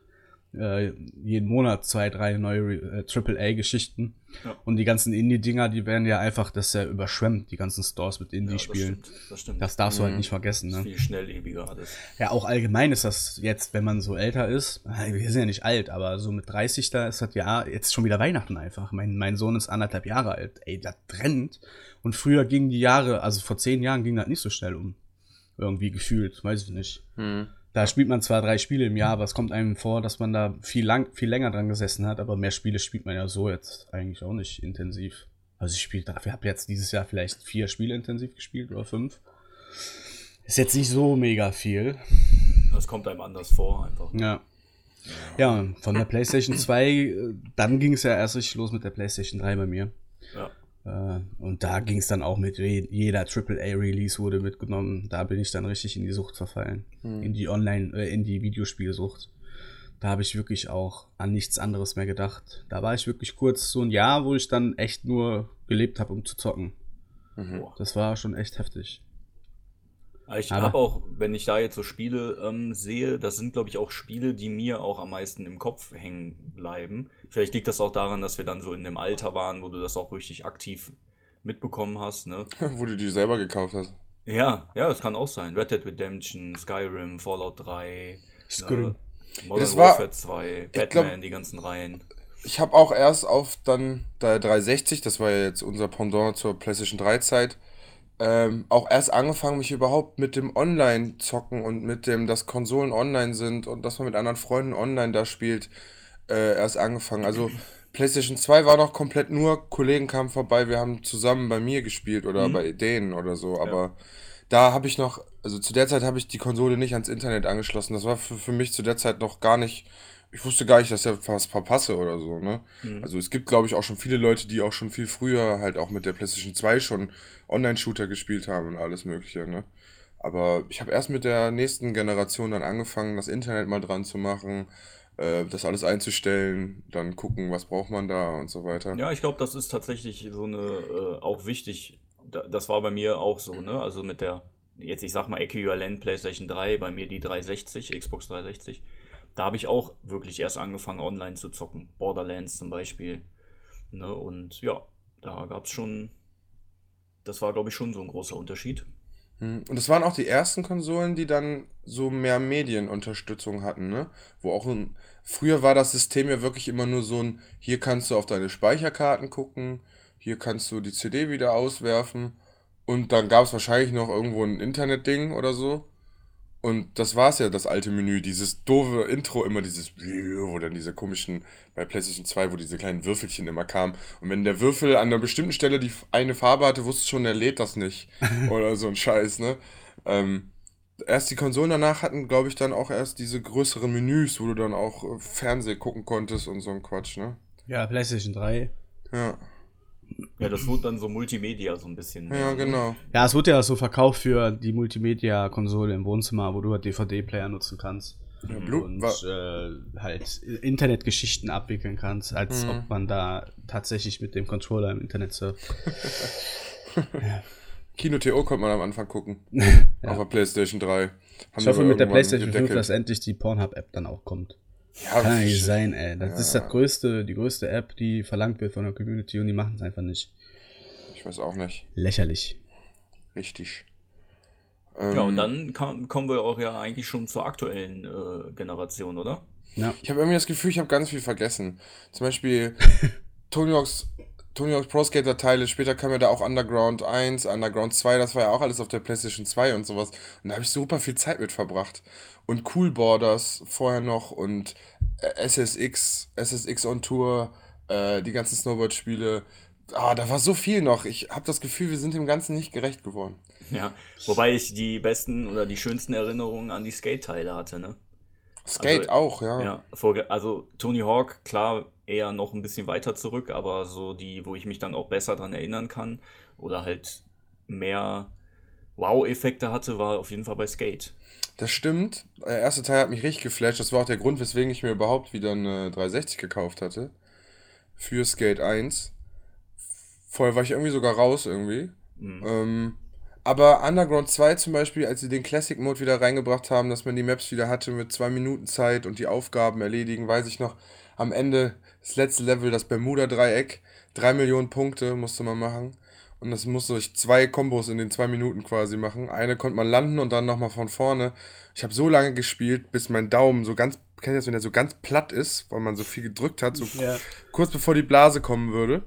äh, jeden Monat zwei, drei neue äh, AAA-Geschichten. Ja. Und die ganzen Indie-Dinger, die werden ja einfach, das ja überschwemmt, die ganzen Stores mit Indie-Spielen. Ja, das, das, stimmt. das darfst du halt mhm. nicht vergessen. Ne? Viel schnelllebiger alles. Ja, auch allgemein ist das jetzt, wenn man so älter ist, wir sind ja nicht alt, aber so mit 30 da ist das ja jetzt schon wieder Weihnachten einfach. Mein, mein Sohn ist anderthalb Jahre alt. Ey, das trennt. Und früher gingen die Jahre, also vor zehn Jahren ging das nicht so schnell um. Irgendwie gefühlt, weiß ich nicht. Mhm. Da spielt man zwar drei Spiele im Jahr, aber es kommt einem vor, dass man da viel, lang, viel länger dran gesessen hat, aber mehr Spiele spielt man ja so jetzt eigentlich auch nicht intensiv. Also ich spiele, ich habe jetzt dieses Jahr vielleicht vier Spiele intensiv gespielt oder fünf. Ist jetzt nicht so mega viel. Das kommt einem anders vor einfach. Ja. Ja, von der PlayStation 2, äh, dann ging es ja erst richtig los mit der PlayStation 3 bei mir. Ja. Äh, und da ging es dann auch mit jeder AAA-Release wurde mitgenommen. Da bin ich dann richtig in die Sucht verfallen. Mhm. In die Online, äh, in die Videospielsucht. Da habe ich wirklich auch an nichts anderes mehr gedacht. Da war ich wirklich kurz so ein Jahr, wo ich dann echt nur gelebt habe, um zu zocken. Mhm. Das war schon echt heftig. Ich habe auch, wenn ich da jetzt so Spiele ähm, sehe, das sind, glaube ich, auch Spiele, die mir auch am meisten im Kopf hängen bleiben. Vielleicht liegt das auch daran, dass wir dann so in dem Alter waren, wo du das auch richtig aktiv mitbekommen hast, ne? wo du die selber gekauft hast. Ja, ja, das kann auch sein. Red Dead Redemption, Skyrim, Fallout 3, Skyrim. Äh, Modern das Warfare war, 2, Batman, glaub, die ganzen Reihen. Ich habe auch erst auf dann der 360, das war ja jetzt unser Pendant zur PlayStation 3 Zeit, ähm, auch erst angefangen, mich überhaupt mit dem Online-Zocken und mit dem, dass Konsolen online sind und dass man mit anderen Freunden online da spielt, äh, erst angefangen. Also PlayStation 2 war noch komplett nur, Kollegen kamen vorbei, wir haben zusammen bei mir gespielt oder mhm. bei denen oder so, aber ja. da habe ich noch, also zu der Zeit habe ich die Konsole nicht ans Internet angeschlossen. Das war für, für mich zu der Zeit noch gar nicht ich wusste gar nicht, dass ich was verpasse oder so, ne? Mhm. Also es gibt, glaube ich, auch schon viele Leute, die auch schon viel früher halt auch mit der PlayStation 2 schon Online-Shooter gespielt haben und alles mögliche, ne? Aber ich habe erst mit der nächsten Generation dann angefangen, das Internet mal dran zu machen, äh, das alles einzustellen, dann gucken, was braucht man da und so weiter. Ja, ich glaube, das ist tatsächlich so eine, äh, auch wichtig. das war bei mir auch so, ne? Also mit der, jetzt ich sag mal, Äquivalent PlayStation 3, bei mir die 360, Xbox 360 da habe ich auch wirklich erst angefangen, online zu zocken. Borderlands zum Beispiel. Ne? Und ja, da gab es schon, das war, glaube ich, schon so ein großer Unterschied. Hm, und das waren auch die ersten Konsolen, die dann so mehr Medienunterstützung hatten, ne? Wo auch ein, früher war das System ja wirklich immer nur so ein, hier kannst du auf deine Speicherkarten gucken, hier kannst du die CD wieder auswerfen und dann gab es wahrscheinlich noch irgendwo ein Internetding oder so. Und das war es ja, das alte Menü, dieses doofe Intro, immer dieses, wo dann diese komischen, bei PlayStation 2, wo diese kleinen Würfelchen immer kamen. Und wenn der Würfel an einer bestimmten Stelle die eine Farbe hatte, wusste schon, er lädt das nicht. Oder so ein Scheiß, ne? Ähm, erst die Konsolen danach hatten, glaube ich, dann auch erst diese größeren Menüs, wo du dann auch äh, Fernseh gucken konntest und so ein Quatsch, ne? Ja, PlayStation 3. Ja. Ja, das wurde dann so Multimedia so ein bisschen. Ja, genau. Ja, es wurde ja so verkauft für die Multimedia-Konsole im Wohnzimmer, wo du halt DVD-Player nutzen kannst. Ja, Blue, und äh, halt Internetgeschichten abwickeln kannst, als mhm. ob man da tatsächlich mit dem Controller im Internet surft. ja. Kino TO konnte man am Anfang gucken. ja. Auf der PlayStation 3. Haben ich hoffe mit der PlayStation 5, dass endlich die Pornhub-App dann auch kommt. Ja, Kann ja nicht sein, ey. Das ja. ist das größte, die größte App, die verlangt wird von der Community und die machen es einfach nicht. Ich weiß auch nicht. Lächerlich. Richtig. Ähm, ja, und dann kam, kommen wir auch ja eigentlich schon zur aktuellen äh, Generation, oder? Ja. Ich habe irgendwie das Gefühl, ich habe ganz viel vergessen. Zum Beispiel Tony Hawk's Tony Hawk's Pro Skater Teile, später kam ja da auch Underground 1, Underground 2, das war ja auch alles auf der PlayStation 2 und sowas. Und da habe ich super viel Zeit mit verbracht. Und Cool Borders vorher noch und äh, SSX, SSX on Tour, äh, die ganzen Snowboard-Spiele. Ah, da war so viel noch. Ich habe das Gefühl, wir sind dem Ganzen nicht gerecht geworden. Ja, wobei ich die besten oder die schönsten Erinnerungen an die Skate-Teile hatte, ne? Skate also, auch, ja. Ja, also Tony Hawk, klar, eher noch ein bisschen weiter zurück, aber so die, wo ich mich dann auch besser dran erinnern kann oder halt mehr Wow-Effekte hatte, war auf jeden Fall bei Skate. Das stimmt. Der erste Teil hat mich richtig geflasht. Das war auch der Grund, weswegen ich mir überhaupt wieder eine 360 gekauft hatte. Für Skate 1. Vorher war ich irgendwie sogar raus irgendwie. Mhm. Ähm, aber Underground 2 zum Beispiel, als sie den Classic Mode wieder reingebracht haben, dass man die Maps wieder hatte mit zwei Minuten Zeit und die Aufgaben erledigen, weiß ich noch, am Ende das letzte Level, das Bermuda-Dreieck, drei Millionen Punkte musste man machen. Und das musste ich zwei Kombos in den zwei Minuten quasi machen. Eine konnte man landen und dann nochmal von vorne. Ich habe so lange gespielt, bis mein Daumen so ganz, kennt ihr das, wenn der so ganz platt ist, weil man so viel gedrückt hat, so Ja. kurz bevor die Blase kommen würde.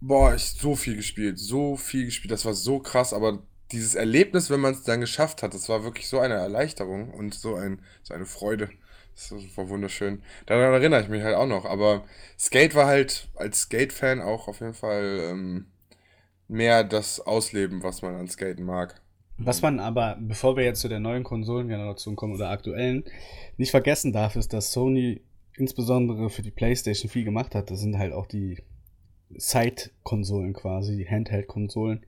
Boah, ich so viel gespielt, so viel gespielt, das war so krass, aber dieses Erlebnis, wenn man es dann geschafft hat, das war wirklich so eine Erleichterung und so, ein, so eine Freude. Das war wunderschön. Daran erinnere ich mich halt auch noch, aber Skate war halt als Skate-Fan auch auf jeden Fall ähm, mehr das Ausleben, was man an Skaten mag. Was man aber, bevor wir jetzt zu der neuen Konsolengeneration kommen oder aktuellen, nicht vergessen darf, ist, dass Sony insbesondere für die PlayStation viel gemacht hat. Das sind halt auch die Side-Konsolen quasi, die Handheld-Konsolen.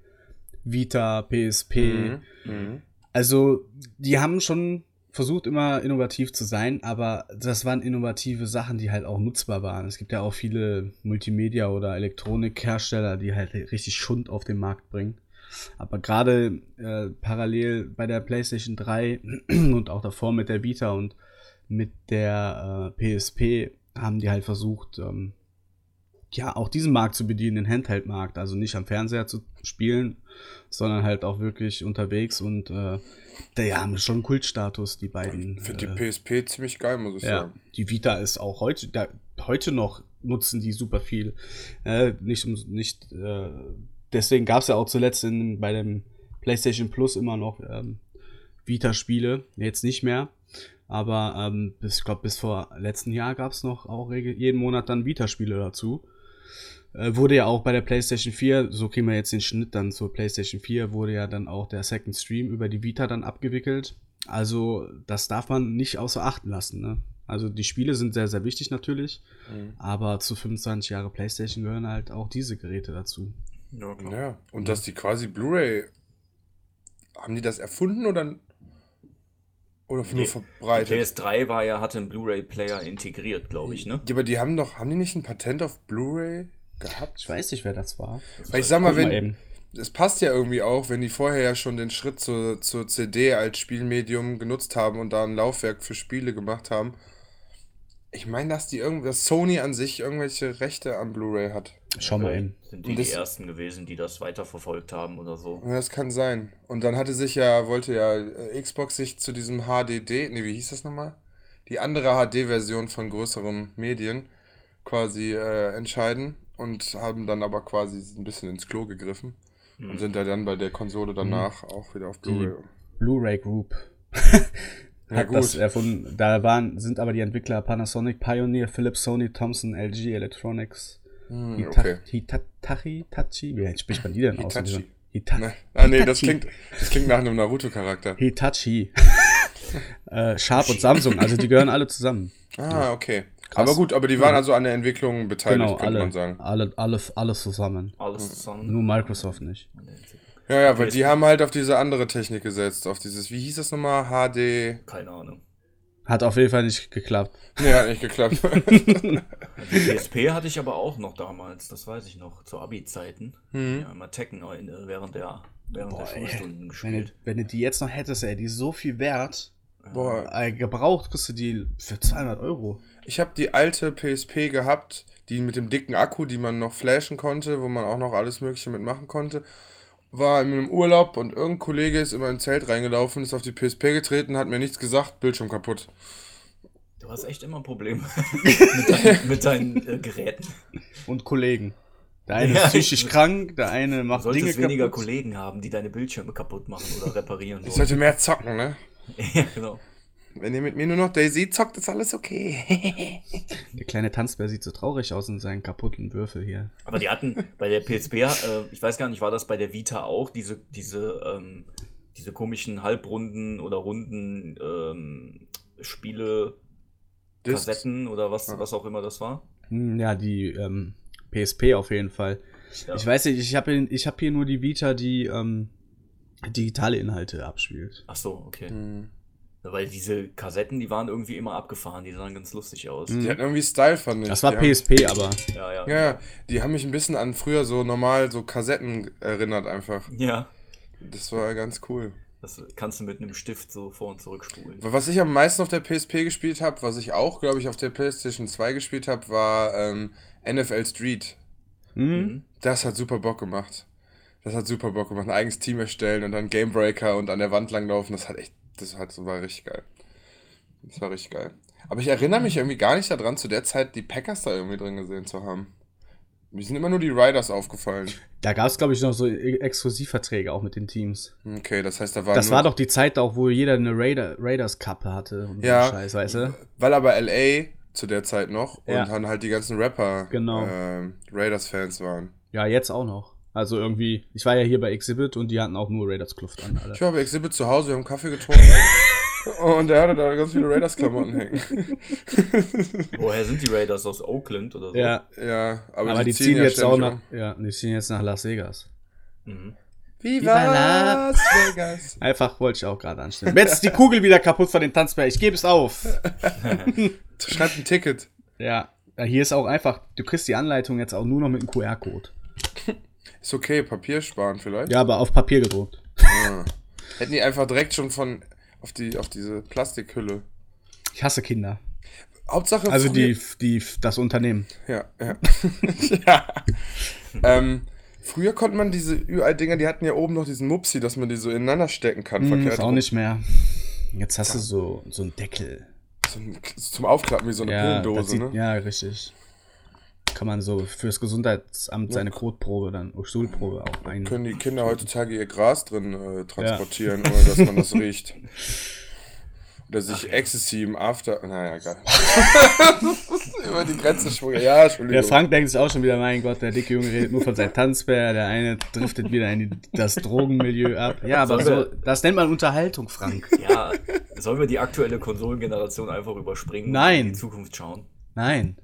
Vita, PSP. Mhm. Mhm. Also, die haben schon versucht, immer innovativ zu sein, aber das waren innovative Sachen, die halt auch nutzbar waren. Es gibt ja auch viele Multimedia- oder Elektronikhersteller, die halt richtig Schund auf den Markt bringen. Aber gerade äh, parallel bei der PlayStation 3 und auch davor mit der Vita und mit der äh, PSP haben die halt versucht, ähm, ja, auch diesen Markt zu bedienen, den Handheld-Markt. Also nicht am Fernseher zu spielen, sondern halt auch wirklich unterwegs und äh, die haben schon einen Kultstatus, die beiden. Ich finde äh, die PSP ziemlich geil, muss ich ja, sagen. die Vita ist auch heute, da, heute noch nutzen die super viel. Äh, nicht, nicht, äh, deswegen gab es ja auch zuletzt in, bei dem PlayStation Plus immer noch ähm, Vita-Spiele, jetzt nicht mehr. Aber ähm, bis, ich glaube, bis vor letzten Jahr gab es noch auch jeden Monat dann Vita-Spiele dazu. Äh, wurde ja auch bei der PlayStation 4, so kriegen wir jetzt den Schnitt dann zur PlayStation 4, wurde ja dann auch der Second Stream über die Vita dann abgewickelt. Also, das darf man nicht außer Acht lassen. Ne? Also, die Spiele sind sehr, sehr wichtig natürlich, Mhm. aber zu 25 Jahre PlayStation gehören halt auch diese Geräte dazu. Ja, klar. Ja, und dass die quasi Blu-ray. Haben die das erfunden oder. Oder nur Nee, Die verbreitet? PS3 war ja, hatte einen Blu-ray-Player integriert, glaube ich, ne? Ja, aber die haben doch. Haben die nicht ein Patent auf Blu-ray gehabt? Ich weiß nicht, wer das war. Weil ich sag mal, Guck wenn. mal. Es passt ja irgendwie auch, wenn die vorher ja schon den Schritt zur, zur CD als Spielmedium genutzt haben und da ein Laufwerk für Spiele gemacht haben. Ich meine, dass die Sony an sich irgendwelche Rechte an Blu-ray hat. Schau mal eben. Sind die Und die das- ersten gewesen, die das weiterverfolgt haben oder so? Ja, das kann sein. Und dann hatte sich ja, wollte ja äh, Xbox sich zu diesem HDD, nee, wie hieß das nochmal? Die andere HD-Version von größeren Medien quasi äh, entscheiden und haben dann aber quasi ein bisschen ins Klo gegriffen und sind da dann bei der Konsole danach auch wieder auf Die Blu-ray. Blu-ray Group Ja, hat das gut. erfunden. Da waren, sind aber die Entwickler Panasonic, Pioneer, Philips, Sony, Thomson, LG Electronics. Hm, Hita okay. Hitachi, Tachi? Wie spricht man die denn aus? Hitachi. Hita Ne? Ah, nee, das Hitachi. klingt, das klingt nach einem Naruto-Charakter. Hitachi. äh, Sharp und Samsung, also die gehören alle zusammen. Ah, okay. Krass. Aber gut, aber die waren also an der Entwicklung beteiligt, Genau, könnte alle, man sagen. alle, alle, alle zusammen. Alles zusammen. Nur Microsoft nicht. Ja, ja, weil Okay, die haben halt auf diese andere Technik gesetzt, auf dieses, wie hieß das nochmal? HD. Keine Ahnung. Hat auf jeden Fall nicht geklappt. Nee, hat nicht geklappt. Die PSP hatte ich aber auch noch damals, das weiß ich noch, zu Abi-Zeiten. Mhm. Ja, immer Tekken äh, während der, während Boah, der ey. Schulstunden Wenn du, gespielt. wenn du die jetzt noch hättest, ey, die ist so viel wert. Boah, gebraucht kriegst du die für 200 Euro. ich habe die alte PSP gehabt, die mit dem dicken Akku, die man noch flashen konnte, wo man auch noch alles Mögliche mitmachen konnte. War in einem Urlaub und irgendein Kollege ist immer ins Zelt reingelaufen, ist auf die PSP getreten, hat mir nichts gesagt, Bildschirm kaputt. Du hast echt immer Probleme mit, deinen, mit deinen äh, Geräten. Und Kollegen. Der eine Ja, ist psychisch ich- krank, der eine macht solltest Dinge weniger kaputt. Kollegen haben, die deine Bildschirme kaputt machen oder reparieren Ich sollte mehr zocken, ne? ja, genau. Wenn ihr mit mir nur noch Daisy zockt, ist alles okay. Der kleine Tanzbär sieht so traurig aus in seinen kaputten Würfel hier. Aber die hatten bei der PSP, äh, ich weiß gar nicht, war das bei der Vita auch, diese, diese, ähm, diese komischen halbrunden oder runden ähm, Spiele, Discs. Kassetten oder was, Ja. was auch immer das war? Hm, Ja, die ähm, PSP auf jeden Fall. Ja. Ich weiß nicht, ich habe ich hab hier nur die Vita, die ähm, digitale Inhalte abspielt. Ach so, okay. Hm. Weil diese Kassetten, die waren irgendwie immer abgefahren, die sahen ganz lustig aus. Die hatten irgendwie Style, fand ich. Das war die haben, PSP, aber Ja, ja. Ja, die haben mich ein bisschen an früher so normal so Kassetten erinnert einfach. Ja, Das war ganz cool. das kannst du mit einem Stift so vor- und zurückspulen. Was ich am meisten auf der PSP gespielt habe, was ich auch, glaube ich, auf der PlayStation 2 gespielt habe, war ähm, NFL Street. mhm. Mhm. Das hat super Bock gemacht. Das hat super Bock gemacht. Ein eigenes Team erstellen und dann Gamebreaker und an der Wand langlaufen. Das hat echt, das hat, war richtig geil. Das war richtig geil. Aber ich erinnere mich irgendwie gar nicht daran, zu der Zeit die Packers da irgendwie drin gesehen zu haben. Mir sind immer nur die Riders aufgefallen. da gab es, glaube ich, noch so E- Exklusivverträge auch mit den Teams. Okay, das heißt, da war Das war doch die Zeit auch, wo jeder eine Raider, Raiders-Kappe hatte und so Ja. einen Scheiß, weißt du? Weil aber LA zu der Zeit noch Ja. und dann halt die ganzen Rapper Genau. ähm, Raiders-Fans waren. Ja, jetzt auch noch. Also irgendwie, ich war ja hier bei Exhibit und die hatten auch nur Raiders-Kluft an, alle. Ich war bei Exhibit zu Hause, wir haben Kaffee getrunken. und der hatte da ganz viele Raiders-Klamotten hängen. Woher sind die Raiders aus Oakland oder so? Ja, Ja, aber, aber, die, ziehen, ja jetzt auch nach, ja, die ziehen jetzt nach Las Vegas. Mhm. Viva Las Vegas. Einfach wollte ich auch gerade anstellen. Jetzt ist die Kugel wieder kaputt von den Tanzbär. Ich gebe es auf. Schreibt ein Ticket. Ja, ja, hier ist auch einfach, du kriegst die Anleitung jetzt auch nur noch mit einem QR-Code. Ist okay, Papier sparen vielleicht. Ja, aber auf Papier gedruckt. Ah. Hätten die einfach direkt schon von auf die auf diese Plastikhülle. Ich hasse Kinder. Hauptsache Also die, die, das Unternehmen. Ja, ja. ja. Ähm, früher konnte man diese Ü-Ei-Dinger, die hatten ja oben noch diesen Mupsi, dass man die so ineinander stecken kann. Verkehrt ist auch rum. nicht mehr. Jetzt hast du so, so einen Deckel. So ein- zum Aufklappen wie so eine Ja, Pillendose, sieht, ne? ja, richtig. Kann man so fürs Gesundheitsamt seine Kotprobe dann, Stuhlprobe auch ein. Können die Kinder heutzutage ihr Gras drin äh, transportieren, ohne dass man das riecht. Oder sich Ecstasy im After. Naja, egal. Über die Grenze schwungen. Ja, Entschuldigung. Der Frank denkt sich auch schon wieder, mein Gott, der dicke Junge redet nur von seinem Tanzbär, der eine driftet wieder in die, das Drogenmilieu ab. Ja, aber so, das nennt man Unterhaltung, Frank. Ja, sollen wir die aktuelle Konsolengeneration einfach überspringen Nein. und in die Zukunft schauen? Nein,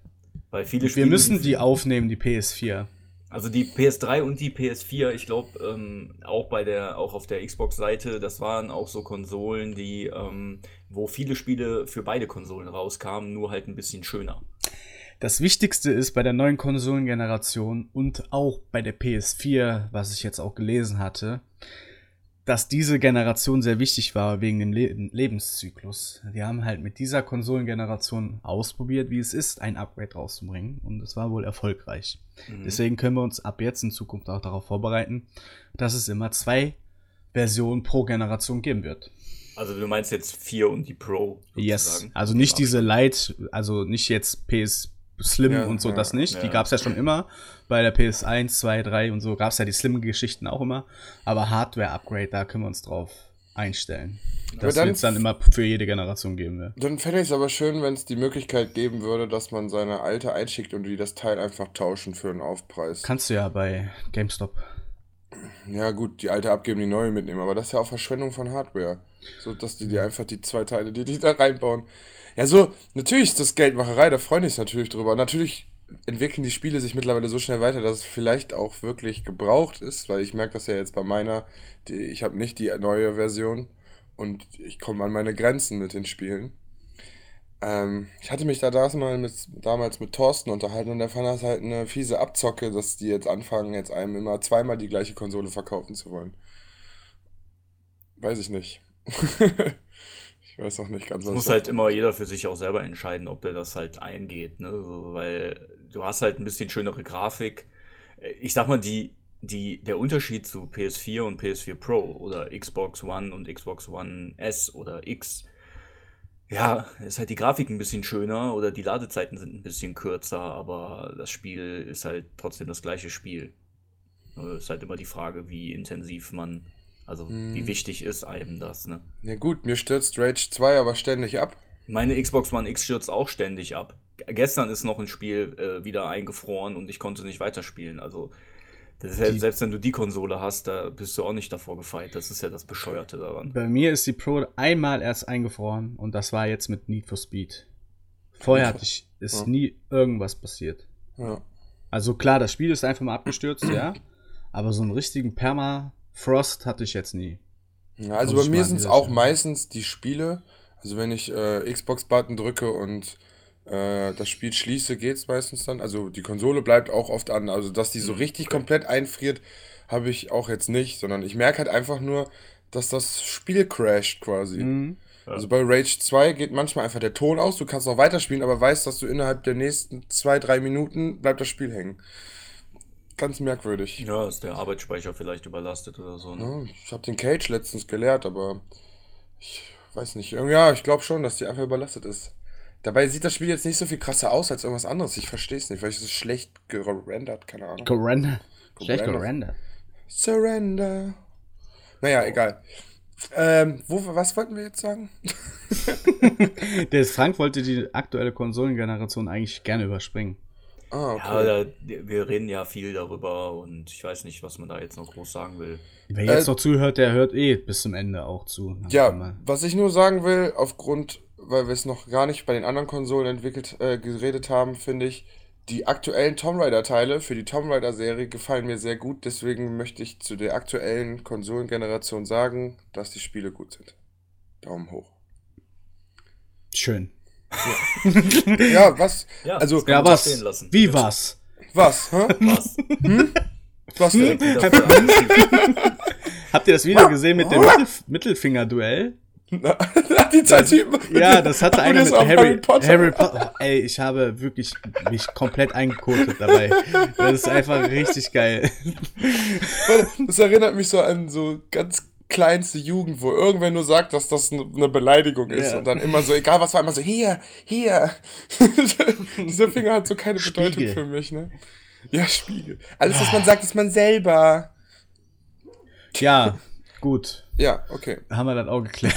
Weil viele wir Spiele müssen die aufnehmen, die PS4. Also die PS3 und die PS4, ich glaube, ähm, auch bei der, auch auf der Xbox-Seite, das waren auch so Konsolen, die, ähm, wo viele Spiele für beide Konsolen rauskamen, nur halt ein bisschen schöner. Das Wichtigste ist bei der neuen Konsolengeneration und auch bei der PS4, was ich jetzt auch gelesen hatte, dass diese Generation sehr wichtig war wegen dem Le Lebenszyklus. Die haben halt mit dieser Konsolengeneration ausprobiert, wie es ist, ein Upgrade rauszubringen und es war wohl erfolgreich. Mhm. Deswegen können wir uns ab jetzt in Zukunft auch darauf vorbereiten, dass es immer zwei Versionen pro Generation geben wird. Also du meinst jetzt 4 und die Pro. Yes. sozusagen. Also nicht diese Lite, also nicht jetzt PS Slim Ja, und so, ja, das nicht. Die ja. gab's ja schon immer. Bei der PS1, 2, 3 und so gab's ja die Slim-Geschichten auch immer. Aber Hardware-Upgrade, da können wir uns drauf einstellen. Das dann- wird's dann immer für jede Generation geben. Ja. Dann fände ich es aber schön, wenn es die Möglichkeit geben würde, dass man seine alte einschickt und die das Teil einfach tauschen für einen Aufpreis. Kannst du ja bei GameStop. Ja, gut, die alte abgeben, die neue mitnehmen, aber das ist ja auch Verschwendung von Hardware. So, dass die dir einfach die zwei Teile, die die da reinbauen. Ja, so, natürlich ist das Geldmacherei, da freue ich mich natürlich drüber. Natürlich entwickeln die Spiele sich mittlerweile so schnell weiter, dass es vielleicht auch wirklich gebraucht ist, weil ich merke das ja jetzt bei meiner, die, ich habe nicht die neue Version und ich komme an meine Grenzen mit den Spielen. Ähm, ich hatte mich da damals, mal mit, damals mit Thorsten unterhalten und der fand das halt eine fiese Abzocke, dass die jetzt anfangen, jetzt einem immer zweimal die gleiche Konsole verkaufen zu wollen. Weiß ich nicht. ich weiß auch nicht ganz, was muss halt immer jeder für sich auch selber entscheiden, ob der das halt eingeht, ne? So, weil du hast halt ein bisschen schönere Grafik. Äh, Ich sag mal, die, die, der Unterschied zu PS4 und PS4 Pro oder Xbox One und Xbox One S oder X, ja, ist halt die Grafik ein bisschen schöner oder die Ladezeiten sind ein bisschen kürzer, aber das Spiel ist halt trotzdem das gleiche Spiel. Äh, Ist halt immer die Frage, wie intensiv man, also wie wichtig ist einem das, ne? Ja gut, mir stürzt Rage 2 aber ständig ab. Meine Xbox One X stürzt auch ständig ab. G- Gestern ist noch ein Spiel äh, wieder eingefroren und ich konnte nicht weiterspielen. Also, das ist ja, Die- selbst wenn du die Konsole hast, da bist du auch nicht davor gefeit. Das ist ja das Bescheuerte daran. Bei mir ist die Pro einmal erst eingefroren und das war jetzt mit Need for Speed. Vorher hatte ich, ist Ja. nie irgendwas passiert. Ja. Also klar, das Spiel ist einfach mal abgestürzt, ja. Aber so einen richtigen Perma-Frost hatte ich jetzt nie. Ja, also Muss bei mir sind es auch Stelle. meistens die Spiele. Also wenn ich äh, Xbox-Button drücke und äh, das Spiel schließe, geht es meistens dann. Also die Konsole bleibt auch oft an. Also dass die so richtig komplett einfriert, habe ich auch jetzt nicht, sondern ich merke halt einfach nur, dass das Spiel crasht quasi. Mhm. Also bei Rage 2 geht manchmal einfach der Ton aus, du kannst noch weiterspielen, aber weißt, dass du innerhalb der nächsten zwei, drei Minuten bleibt das Spiel hängen. Ganz merkwürdig. Ja, ist der Arbeitsspeicher vielleicht überlastet oder so. Ne? Ja, ich habe den Cage letztens geleert, aber ich weiß nicht. Irgendwie, Ja, ich glaube schon, dass die einfach überlastet ist. Dabei sieht das Spiel jetzt nicht so viel krasser aus als irgendwas anderes. Ich verstehe es nicht. Vielleicht ist es schlecht gerendert, keine Ahnung. Gerendert. Schlecht Gerendert. gerendert. Surrender. Naja, egal. Ähm, wo, was wollten wir jetzt sagen? Der Frank wollte die aktuelle Konsolengeneration eigentlich gerne überspringen. Ah, Ja, okay. da, wir reden ja viel darüber und ich weiß nicht, was man da jetzt noch groß sagen will. Wer jetzt Äh, noch zuhört, der hört eh bis zum Ende auch zu. Ja, was ich nur sagen will, aufgrund, weil wir es noch gar nicht bei den anderen Konsolen entwickelt, äh, geredet haben, finde ich, die aktuellen Tomb Raider-Teile für die Tomb Raider-Serie gefallen mir sehr gut. Deswegen möchte ich zu der aktuellen Konsolengeneration sagen, dass die Spiele gut sind. Daumen hoch. Schön. Ja, was? Ja, Also, Ja, was? stehen lassen. Wie was? Was? Hä? Was? Was denn? Wieder für- Habt ihr das Video gesehen mit dem Mittel Mittelfinger-Duell? die zwei Typen. Ja, das hatte einer mit auf Harry, Potter. Harry Potter. Ey, ich habe wirklich mich komplett eingekotet dabei. Das ist einfach richtig geil. Das erinnert mich so an so ganz kleinste Jugend, wo irgendwer nur sagt, dass das eine Beleidigung ist Ja. und dann immer so, egal was war, immer so, hier, hier. Dieser Finger hat so keine Bedeutung Spiegel. für mich, ne? Ja, Spiegel. Alles, was man sagt, ist man selber. Ja, gut. Ja, okay. Haben wir das auch geklärt.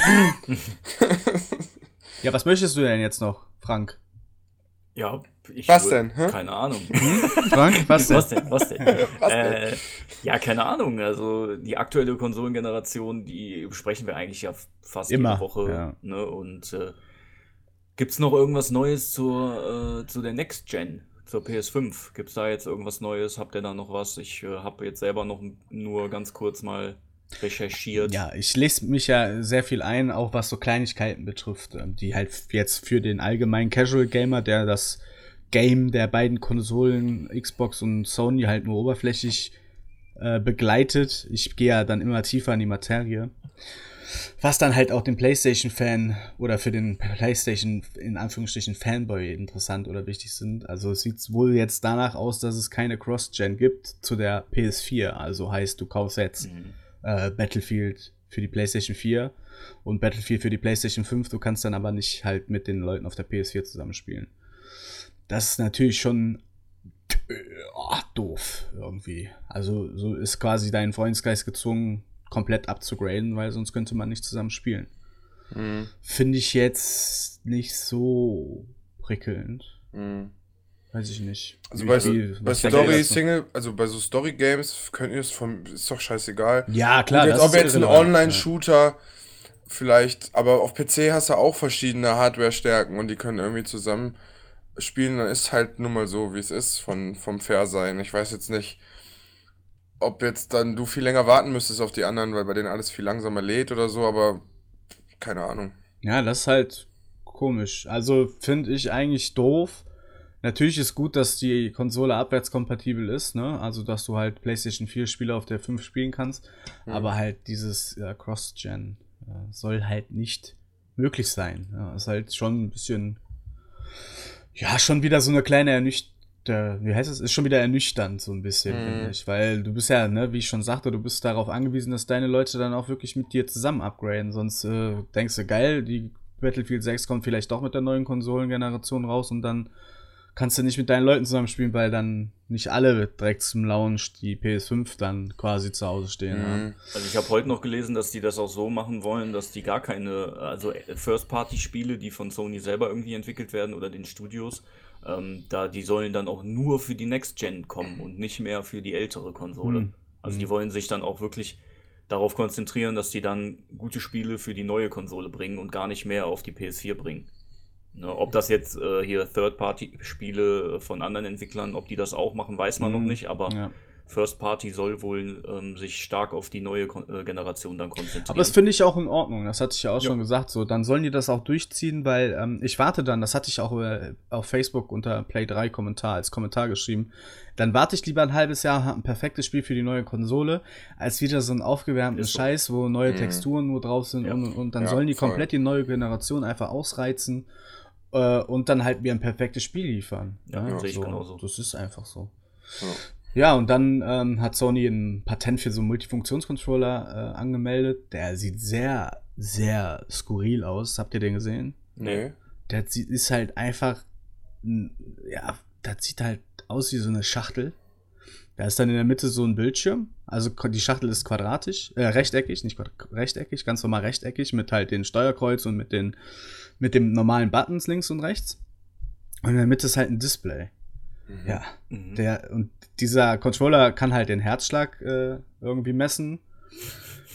ja, was möchtest du denn jetzt noch, Frank? Ja, ich Was würd- denn, hä? Keine Ahnung. Frank, was denn? Was denn? Was denn? Was denn? äh, ja, keine Ahnung. Also die aktuelle Konsolengeneration, die besprechen wir eigentlich ja fast Immer, jede Woche. ja. Ne? Und äh, gibt's noch irgendwas Neues zur, äh, zu der Next Gen, zur PS5? Gibt's da jetzt irgendwas Neues? Habt ihr da noch was? Ich äh, habe jetzt selber noch nur ganz kurz mal recherchiert. Ja, ich lese mich ja sehr viel ein, auch was so Kleinigkeiten betrifft, ähm, die halt jetzt für den allgemeinen Casual Gamer, der das Game der beiden Konsolen, Xbox und Sony, halt nur oberflächlich äh, begleitet. Ich gehe ja dann immer tiefer in die Materie. Was dann halt auch den PlayStation-Fan oder für den PlayStation in Anführungsstrichen Fanboy interessant oder wichtig sind. Also es sieht wohl jetzt danach aus, dass es keine Cross-Gen gibt zu der PS4. Also heißt, du kaufst jetzt Mhm. äh, Battlefield für die PlayStation 4 und Battlefield für die PlayStation 5. Du kannst dann aber nicht halt mit den Leuten auf der PS4 zusammenspielen. Das ist natürlich schon oh, doof irgendwie. Also so ist quasi dein Freundeskreis gezwungen, komplett abzugraden, weil sonst könnte man nicht zusammen spielen. Mhm. Finde ich jetzt nicht so prickelnd. Mhm. Weiß ich nicht. Also bei, so- wie- bei Story? Single, also bei so Story Games könnt ihr es vom, ist doch scheißegal. Ja, klar. Gut, jetzt, das ob ist jetzt ein irrelevant, Online-Shooter vielleicht, aber auf PC hast du auch verschiedene Hardware-Stärken und die können irgendwie zusammen spielen, dann ist halt nun mal so, wie es ist, von, vom Fair-Sein. Ich weiß jetzt nicht, ob jetzt dann du viel länger warten müsstest auf die anderen, weil bei denen alles viel langsamer lädt oder so, aber keine Ahnung. Ja, das ist halt komisch. Also finde ich eigentlich doof. Natürlich ist gut, dass die Konsole abwärtskompatibel ist, ne? Also dass du halt PlayStation 4 Spiele auf der 5 spielen kannst. Mhm. Aber halt dieses ja, Cross-Gen äh, soll halt nicht möglich sein. Ja, ist halt schon ein bisschen. Ja, schon wieder so eine kleine ernüchterung. Wie heißt es? Ist schon wieder ernüchternd, so ein bisschen, Mhm. finde ich. Weil du bist ja, ne, wie ich schon sagte, du bist darauf angewiesen, dass deine Leute dann auch wirklich mit dir zusammen upgraden. Sonst äh, denkst du, geil, die Battlefield 6 kommt vielleicht doch mit der neuen Konsolengeneration raus und dann kannst du nicht mit deinen Leuten zusammenspielen, weil dann nicht alle direkt zum Launch die PS5 dann quasi zu Hause stehen. Mhm. Also ich habe heute noch gelesen, dass die das auch so machen wollen, dass die gar keine, also First-Party-Spiele, die von Sony selber irgendwie entwickelt werden oder den Studios, ähm, da die sollen dann auch nur für die Next Gen kommen und nicht mehr für die ältere Konsole. Hm. Also die wollen sich dann auch wirklich darauf konzentrieren, dass die dann gute Spiele für die neue Konsole bringen und gar nicht mehr auf die PS4 bringen. Ne, ob das jetzt äh, hier Third-Party-Spiele von anderen Entwicklern, ob die das auch machen, weiß man noch Mhm. nicht, aber Ja. First Party soll wohl ähm, sich stark auf die neue Kon äh, Generation dann konzentrieren. Aber das finde ich auch in Ordnung. Das hatte ich ja auch Ja. schon gesagt. So, dann sollen die das auch durchziehen, weil ähm, ich warte dann, das hatte ich auch äh, auf Facebook unter Play 3 Kommentar als Kommentar geschrieben. Dann warte ich lieber ein halbes Jahr, hab ein perfektes Spiel für die neue Konsole, als wieder so einen aufgewärmten so. Scheiß, wo neue Mhm. Texturen nur drauf sind Ja. und, und, und dann Ja, sollen die voll. komplett die neue Generation einfach ausreizen äh, und dann halt mir ein perfektes Spiel liefern. Ja, sehe ich genauso. Das ist einfach so. Ja. Ja, und dann ähm, hat Sony ein Patent für so einen Multifunktionscontroller äh, angemeldet. Der sieht sehr, sehr skurril aus. Habt ihr den gesehen? Nee. Der sieht, ist halt einfach, ja, das sieht halt aus wie so eine Schachtel. Da ist dann in der Mitte so ein Bildschirm. Also die Schachtel ist quadratisch, äh, rechteckig, nicht rechteckig, ganz normal rechteckig mit halt den Steuerkreuz und mit den, mit den normalen Buttons links und rechts. Und in der Mitte ist halt ein Display. Mhm. Ja, Mhm. der, und dieser Controller kann halt den Herzschlag äh, irgendwie messen.